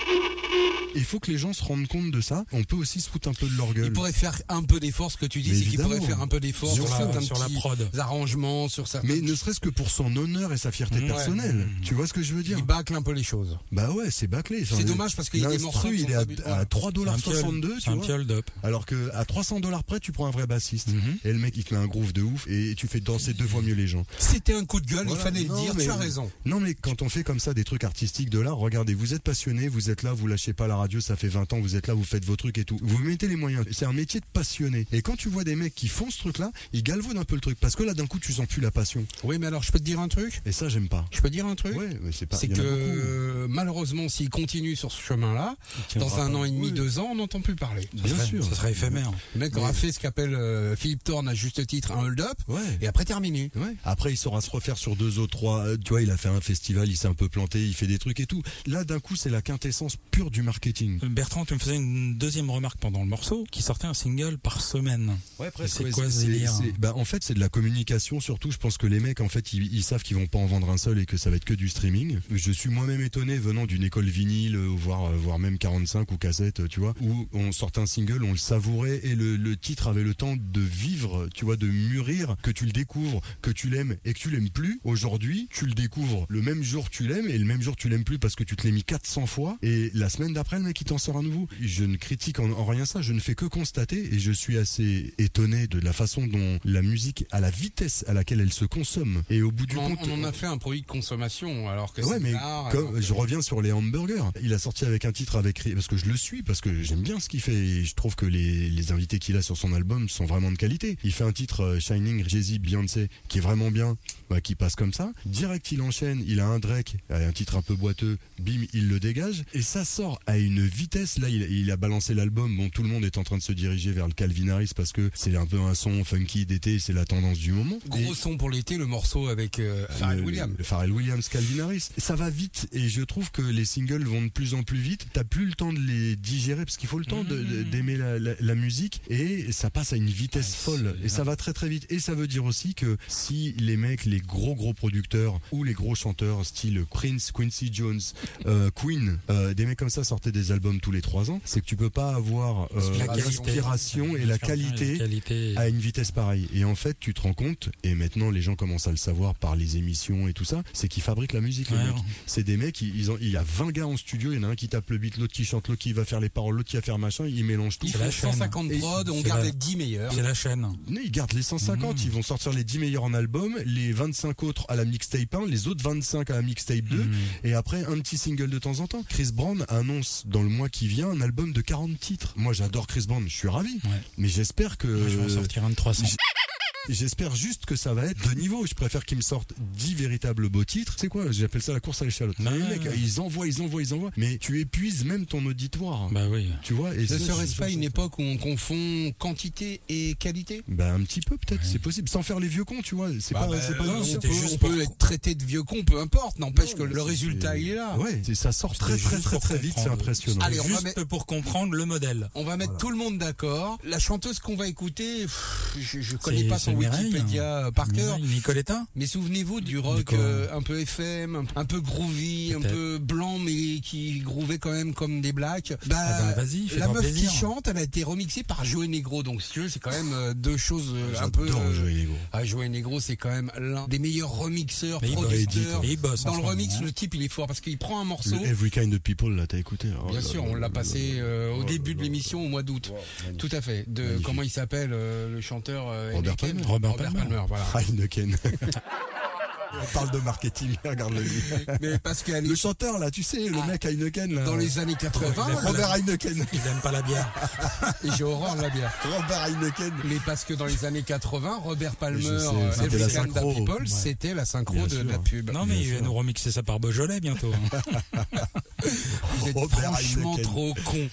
Il faut que les gens se rendent compte de ça. On peut aussi se foutre un peu de leur gueule. Il pourrait faire un peu d'effort, ce que tu dis, c'est qu'il évidemment. pourrait faire un peu d'effort Sur sur, la- sur la prod. arrangements, sur certains. Mais ne serait-ce que pour son honneur et sa fierté Ouais. personnelle. Tu vois ce que je veux dire il bâcle un peu les choses. Bah ouais, c'est bâclé. C'est dommage parce qu'il y a des morceaux il est à, à 3,62$, C'est un petit tu un vois. Alors que à 300 dollars près, tu prends un vrai bassiste. Mhm. Et le mec, il te met un groove de ouf et tu fais danser deux fois mieux les gens. C'était un coup de gueule, Voilà. il fallait Non, le dire, mais- tu as raison. Non, mais quand on fait comme ça des trucs artistiques de l'art, regardez, vous êtes passionné, vous êtes là, vous lâchez pas la radio, ça fait 20 ans, vous êtes là, vous faites vos trucs et tout. Vous mettez les moyens. C'est un métier de passionné. Et quand tu vois des mecs qui font ce truc-là, ils galvaudent un peu le truc. Parce que là, d'un coup, tu sens plus la passion. Oui, mais alors je peux te dire un truc? Et ça, j'aime pas. Je peux te dire un truc? Ouais, mais c'est pas. C'est que euh, malheureusement, s'il continue sur ce chemin-là, dans un pas. an et demi, Oui. deux ans, on n'entend plus parler. Ça Bien serait- sûr. Ça serait éphémère. Le mec aura fait ce qu'appelle euh, Philippe Thorne à juste titre un hold-up, Ouais. et après terminé. Ouais. Après, il saura se refaire sur deux autres, trois. Euh, Tu vois, il a fait un festival, il s'est un peu planté, il fait des trucs et tout. Là, d'un coup, c'est la quintessence pure du marketing. Bertrand, tu me faisais une deuxième remarque pendant le morceau, qui sortait un single par semaine. Ouais, C'est ouais, quoi ce c'est- délire c'est- bah, En fait, c'est de la communication surtout. Je pense que les mecs, en fait, ils, ils savent qu'ils vont pas en vendre un seul et que ça va être que du streaming. Je suis moi-même étonné venant d'une école vinyle, euh, voire, euh, voire même 45 ou cassette, euh, tu vois, où on sortait un single, on le savourait et le, le titre avait le temps de vivre, tu vois, de mûrir, que tu le découvres, que tu l'aimes et que tu l'aimes plus. Aujourd'hui, tu le découvres le même jour tu l'aimes et le même jour tu l'aimes plus parce que tu te l'as mis 400 fois et la semaine d'après, il t'en sort à nouveau. Je ne critique en, en rien ça, je ne fais que constater et je suis assez étonné de la façon dont la musique, à la vitesse à laquelle elle se consomme. Et au bout du On, compte. on en a fait un produit de consommation, alors que Ouais, c'est mais l'art, comme- alors que- je reviens sur les hamburgers. Il a sorti avec un titre avec parce que je le suis parce que j'aime bien ce qu'il fait et je trouve que les, les invités qu'il a sur son album sont vraiment de qualité. Il fait un titre euh, Shining, Jay-Z, Beyoncé qui est vraiment bien, bah, qui passe comme ça. Direct, il enchaîne. Il a un Drake, euh, un titre un peu boiteux. Bim, il le dégage et ça sort à une une vitesse. Là, il, il a balancé l'album. Bon, tout le monde est en train de se diriger vers le Calvin Harris parce que c'est un peu un son funky d'été, c'est la tendance du moment. Gros Et- son pour l'été, le morceau avec euh, Pharrell le- Williams. Pharrell Williams, Calvin Harris. Ça va vite et je trouve que les singles vont de plus en plus vite. T'as plus le temps de les digérer parce qu'il faut le temps de- d'aimer la, la- la musique et ça passe à une vitesse folle et ça va très très vite. Et ça veut dire aussi que si les mecs, les gros gros producteurs ou les gros chanteurs style Prince, Quincy Jones, euh, Queen, euh, des mecs comme ça sortaient des albums tous les trois ans, c'est que tu peux pas avoir euh, l'inspiration et la qualité La qualité. à une vitesse pareille. Et en fait, tu te rends compte, et maintenant les gens commencent à le savoir par les émissions et tout ça, c'est qu'ils fabriquent la musique. Ouais. C'est des mecs, ils ils ont, il y a 20 gars en studio, il y en a un qui tape le beat, l'autre qui chante, l'autre qui va faire les paroles, l'autre qui va faire machin, ils mélangent tout. Ils C'est font la chaîne. 150 Et prod, on garde la- les 10 meilleurs. C'est la chaîne. Non, ils gardent les 150, ils vont sortir les 10 meilleurs en album, les 25 autres à la mixtape 1, les autres 25 à la mixtape 2, Mhm. et après un petit single de temps en temps. Chris Brown annonce dans le mois qui vient un album de 40 titres. Moi j'adore Chris Brown, je suis ravi, Ouais. mais j'espère que... Moi, je vais en sortir un de 300. J'espère juste que ça va être de niveau. Je préfère qu'ils me sortent 10 véritables beaux titres. C'est quoi? J'appelle ça la course à l'échalote. Ouais, les mecs, ouais. ils envoient, ils envoient, ils envoient. Mais tu épuises même ton auditoire. Bah oui. tu vois et Ne serait-ce pas une époque où on confond quantité et qualité? Bah un petit peu peut-être, c'est possible. Sans faire les vieux cons, tu vois. C'est Bah, pas, bah, c'est pas. non, on on peut- juste on pour- peut être traité de vieux con, peu importe. N'empêche que le résultat, il est là. Ouais, ça sort très très très très vite, c'est impressionnant. Allez, on va Juste mettre- pour comprendre le modèle. On va mettre tout le monde d'accord. La chanteuse qu'on va écouter, pff, je, je connais pas son Wikipédia hein. par cœur. Nicoletta Mais souvenez-vous du rock euh, un peu FM, un, peu groovy, un peu blanc, mais qui groovait quand même comme des blacks. Bah, Ah bah, vas-y, la meuf plaisir. qui chante, elle a été remixée par Joey Negro. Donc, si tu veux, c'est quand même euh, deux choses euh, un peu. Euh, Joey Negro. Ah, Joey Negro, c'est quand même l'un des meilleurs remixeurs, Mais il bosse, producteurs. il bosse Dans le remix, hein. le type, il est fort parce qu'il prend un morceau. Le Every Kind of People, là, t'as écouté Oh Bien là sûr, on l'a passé là euh, au là début là de l'émission au mois d'août. Tout à fait. De Magnifique. comment il s'appelle euh, le chanteur euh, Robert Heineken Palmer. Robert Palmer. Palmer. voilà. Heineken. On parle de marketing, regarde-le. Mais parce qu'elle Le chanteur, là, tu sais, le Ah. mec Heineken, là. dans les années 80, Robert Heineken. Il aime pas la bière. et j'ai horreur de la bière. Robert Heineken. Mais parce que dans les années 80, Robert Palmer, euh, Every. People, c'était la synchro Bien de, sûr. la pub. Non mais Bien il va nous remixer ça par Beaujolais bientôt. Vous êtes Robert franchement Heineken. trop con.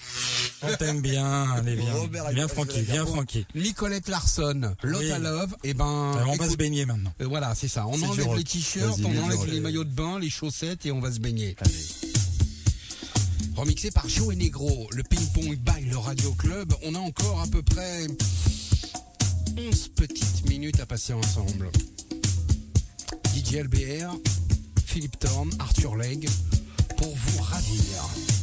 On t'aime bien, allez viens. Robert Viens Heineken, Francky, viens. Francky. Nicolette Larson, Lotta Oui. Love, et ben. on va se baigner maintenant. euh, Voilà, c'est ça. On enlève les t-shirts, on enlève les maillots de bain, les chaussettes et on va se baigner. Remixé par Joe et Negro, le ping-pong by le Radio Club. On a encore à peu près 11 petites minutes à passer ensemble. DJ LBR, Philippe Thorne, Arthur Legge, pour vous ravir.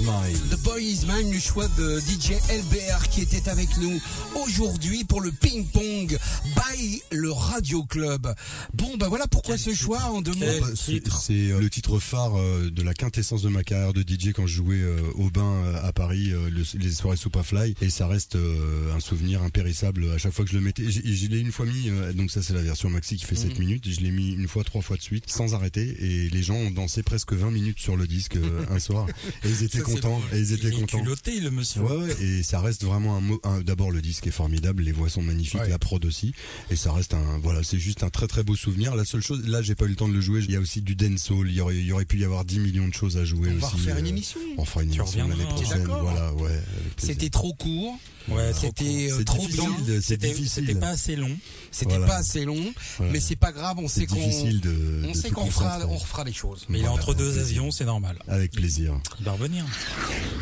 The Boy Is Mine, le choix de DJ LBR qui était avec nous aujourd'hui pour le ping-pong by le Radio Club. Bon, bah voilà pourquoi ce choix en deux mots. Quel Bah, c'est euh, le titre phare euh, de la quintessence de ma carrière de DJ quand je jouais euh, au bain à Paris le- les soirées Superfly et ça reste un souvenir impérissable à chaque fois que je le mettais. Je l'ai une fois mis, donc ça c'est la version maxi qui fait 7 minutes, je l'ai mis une fois, trois fois de suite sans arrêter et les gens ont dansé presque 20 minutes sur le disque un soir et ils étaient Ça, contents et ils étaient Il contents. culotté, le monsieur. Ouais, ouais, et ça reste vraiment un mot. un- D'abord, le disque est formidable, les voix sont magnifiques, Ouais. la prod aussi, et ça reste un. Voilà, c'est juste un très très beau souvenir. La seule chose, là, j'ai pas eu le temps de le jouer. Il y a aussi du dancehall. Il y aurait, il y aurait pu y avoir 10 millions de choses à jouer On aussi. va refaire une euh, émission. On fera une Tu émission l'année prochaine. D'accord. Voilà, ouais. C'était trop court. Ouais, C'était euh, C'est trop difficile bien. c'est C'était difficile. c'était pas assez long. C'était Voilà. pas assez long, Voilà. mais c'est pas grave. On sait C'est qu'on difficile de. on sait qu'on fera, on refera les choses. Mais il est entre deux plaisir. avions, c'est normal. Avec plaisir. Il va revenir.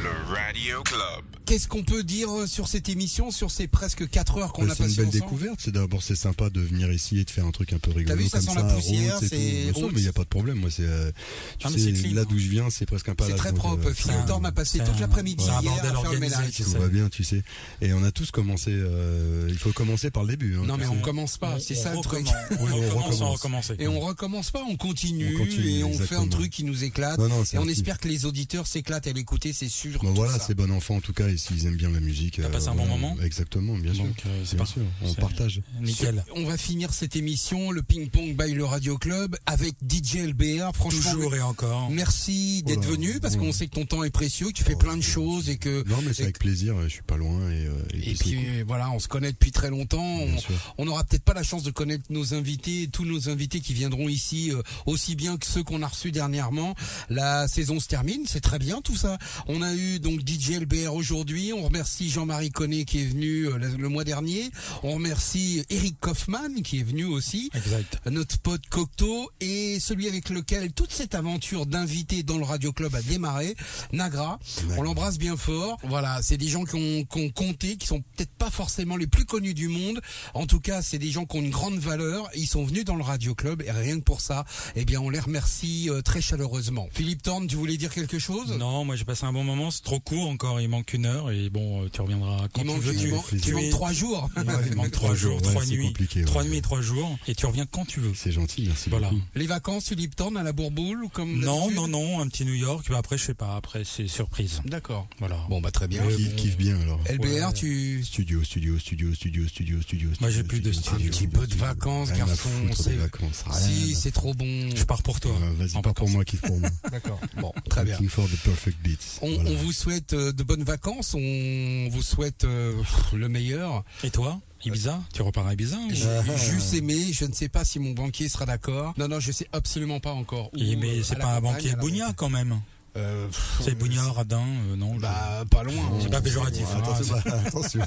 Le Radio Club. Qu'est-ce qu'on peut dire euh, sur cette émission, sur ces presque 4 heures qu'on a c'est une passées belle ensemble découverte. C'est d'abord c'est sympa de venir ici et de faire un truc un peu rigolo vu, ça comme sent ça. la poussière, c'est mais il y a pas de problème. Moi c'est. euh, tu Ah, mais sais, c'est clean, là d'où je viens, c'est presque un C'est palace. très donc, propre. Philippe c'est un- Thorne a passé c'est toute l'après-midi c'est hier à faire le ménage. Tout va bien, tu sais. Et on a tous commencé. euh, il faut commencer par le début. hein. Non mais on On- commence pas, on- c'est on ça le truc. Oui, On on recommence recommencer. Et on recommence pas, on continue, On continue, et on fait un truc qui nous éclate. Non, non, c'est et on espère que les auditeurs s'éclatent à l'écouter, c'est sûr. Bon tout voilà, c'est bon enfant en tout cas, et s'ils aiment bien la musique. T'as passé un bon on- moment Exactement, bien sûr. Donc, euh, c'est bien pas- sûr, on partage. Nickel. On va finir cette émission, le ping-pong by le Radio Club, avec DJ LBR. Franchement, Toujours et encore. merci d'être venu, parce qu'on sait que ton temps est précieux, que tu fais Oh, plein de choses, et que... Non mais c'est avec plaisir, je suis pas loin et, euh, et Et puis cool. voilà, on se connaît depuis très longtemps. Bien On, n'aura peut-être pas la chance de connaître nos invités, tous nos invités qui viendront ici euh, aussi bien que ceux qu'on a reçus dernièrement. La saison se termine, c'est très bien tout ça. On a eu donc DJ LBR aujourd'hui. On remercie Jean-Marie Connet qui est venu euh, le, mois dernier. On remercie Eric Kaufmann qui est venu aussi. Exact. Notre pote Cocteau et celui avec lequel toute cette aventure d'invités dans le Radio Club a démarré, Nagra. On l'embrasse bien fort. Voilà, c'est des gens qui ont, qui ont compté, qui sont peut-être pas forcément les plus connus du monde. En tout cas, c'est des gens qui ont une grande valeur. Ils sont venus dans le Radio Club et rien que pour ça, eh bien, on les remercie euh, très chaleureusement. Philippe Thorne, tu voulais dire quelque chose? Non, moi j'ai passé un bon moment, c'est trop court encore, il manque une heure et bon, euh, tu reviendras quand Il manque, tu veux. il tu, tu manques es- trois jours. il manque- il manque Ouais, trois jours, ouais, trois c'est nuits, compliqué, trois ouais. nuits, trois jours et tu reviens quand tu veux. C'est gentil, merci Voilà. beaucoup. Les vacances, Philippe Thorne, à la Bourboule ou comme Non, non, non, un petit New York. Après, je sais pas. Après, c'est surprise. D'accord. Voilà. Bon, bah très bien. Ouais, bon. kiffe bien alors. LBR, Tu... Studio, studio, studio, studio, studio, studio. Moi, j'ai studio, plus de Un studio. petit peu de vacances, garçon. foutre c'est- vacances. rien Si, c'est trop bon. Je pars pour toi. Euh, Vas-y, pas pour moi, kiffe pour moi. D'accord. Bon, très bien. Looking for the perfect beats. On, Voilà. on vous souhaite euh, de bonnes vacances. On vous souhaite euh, le meilleur. Et toi, Ibiza Tu repars à Ibiza ou- Juste aimé. Je ne sais pas si mon banquier sera d'accord. Non, non, je sais absolument pas encore. Où, Mais c'est pas un banquier Bougna quand même. Euh, C'est Bougna, Radin, euh, non je- Bah, pas loin. C'est pas péjoratif. Attention, attention.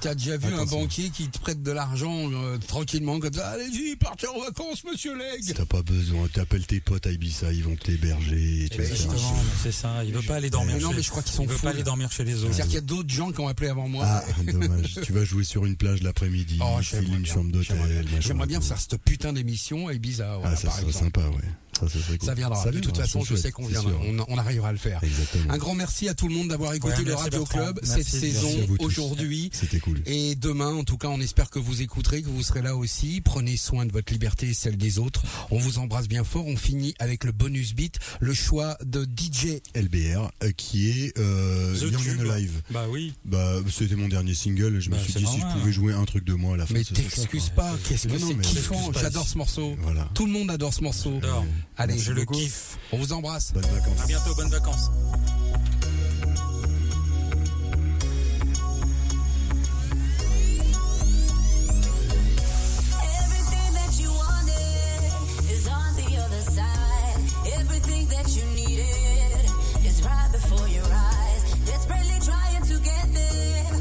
T'as déjà- vu un banquier qui te prête de l'argent euh, tranquillement comme ça Allez-y, partez en vacances, monsieur Leg. T'as pas besoin, t'appelles tes potes à Ibiza, ils vont t'héberger. Exactement, c'est ça. Il veut pas aller dormir. Mais non, chez- mais je crois qu'ils sont Il veut pas aller dormir chez les autres. C'est-à-dire qu'il y a d'autres gens qui ont appelé avant moi. Ah, dommage. tu vas jouer sur une plage l'après-midi, Oh, une bien. chambre d'hôtel. J'aimerais bien faire cette putain d'émission à Ibiza, Ah, ça serait sympa, ouais. Ça, ça serait cool. Ça viendra. de toute façon, je sais qu'on viendra. On, on arrivera à le faire. Exactement. Un grand merci à tout le monde d'avoir écouté Ouais, le Radio Bertrand. Club Merci, cette merci saison aujourd'hui. C'était cool. Et demain, en tout cas, on espère que vous écouterez, que vous serez là aussi. Prenez soin de votre liberté et celle des autres. On vous embrasse bien fort. On finit avec le bonus beat, le choix de DJ. LBR, euh, qui est euh, The Young Tube. and Alive. Bah oui. Bah, c'était mon dernier single. Je me Bah, suis dit si je pouvais jouer un truc de moi à la fin. Mais t'excuses pas. Qu'est-ce que c'est kiffant. J'adore ce morceau. Voilà. Tout le monde adore ce morceau. Allez, Je le kiffe. On vous embrasse. Bonnes vacances. À bientôt. Bonnes vacances. Everything that you wanted is on the other side. Everything that you needed is right before your eyes. Desperately trying to get there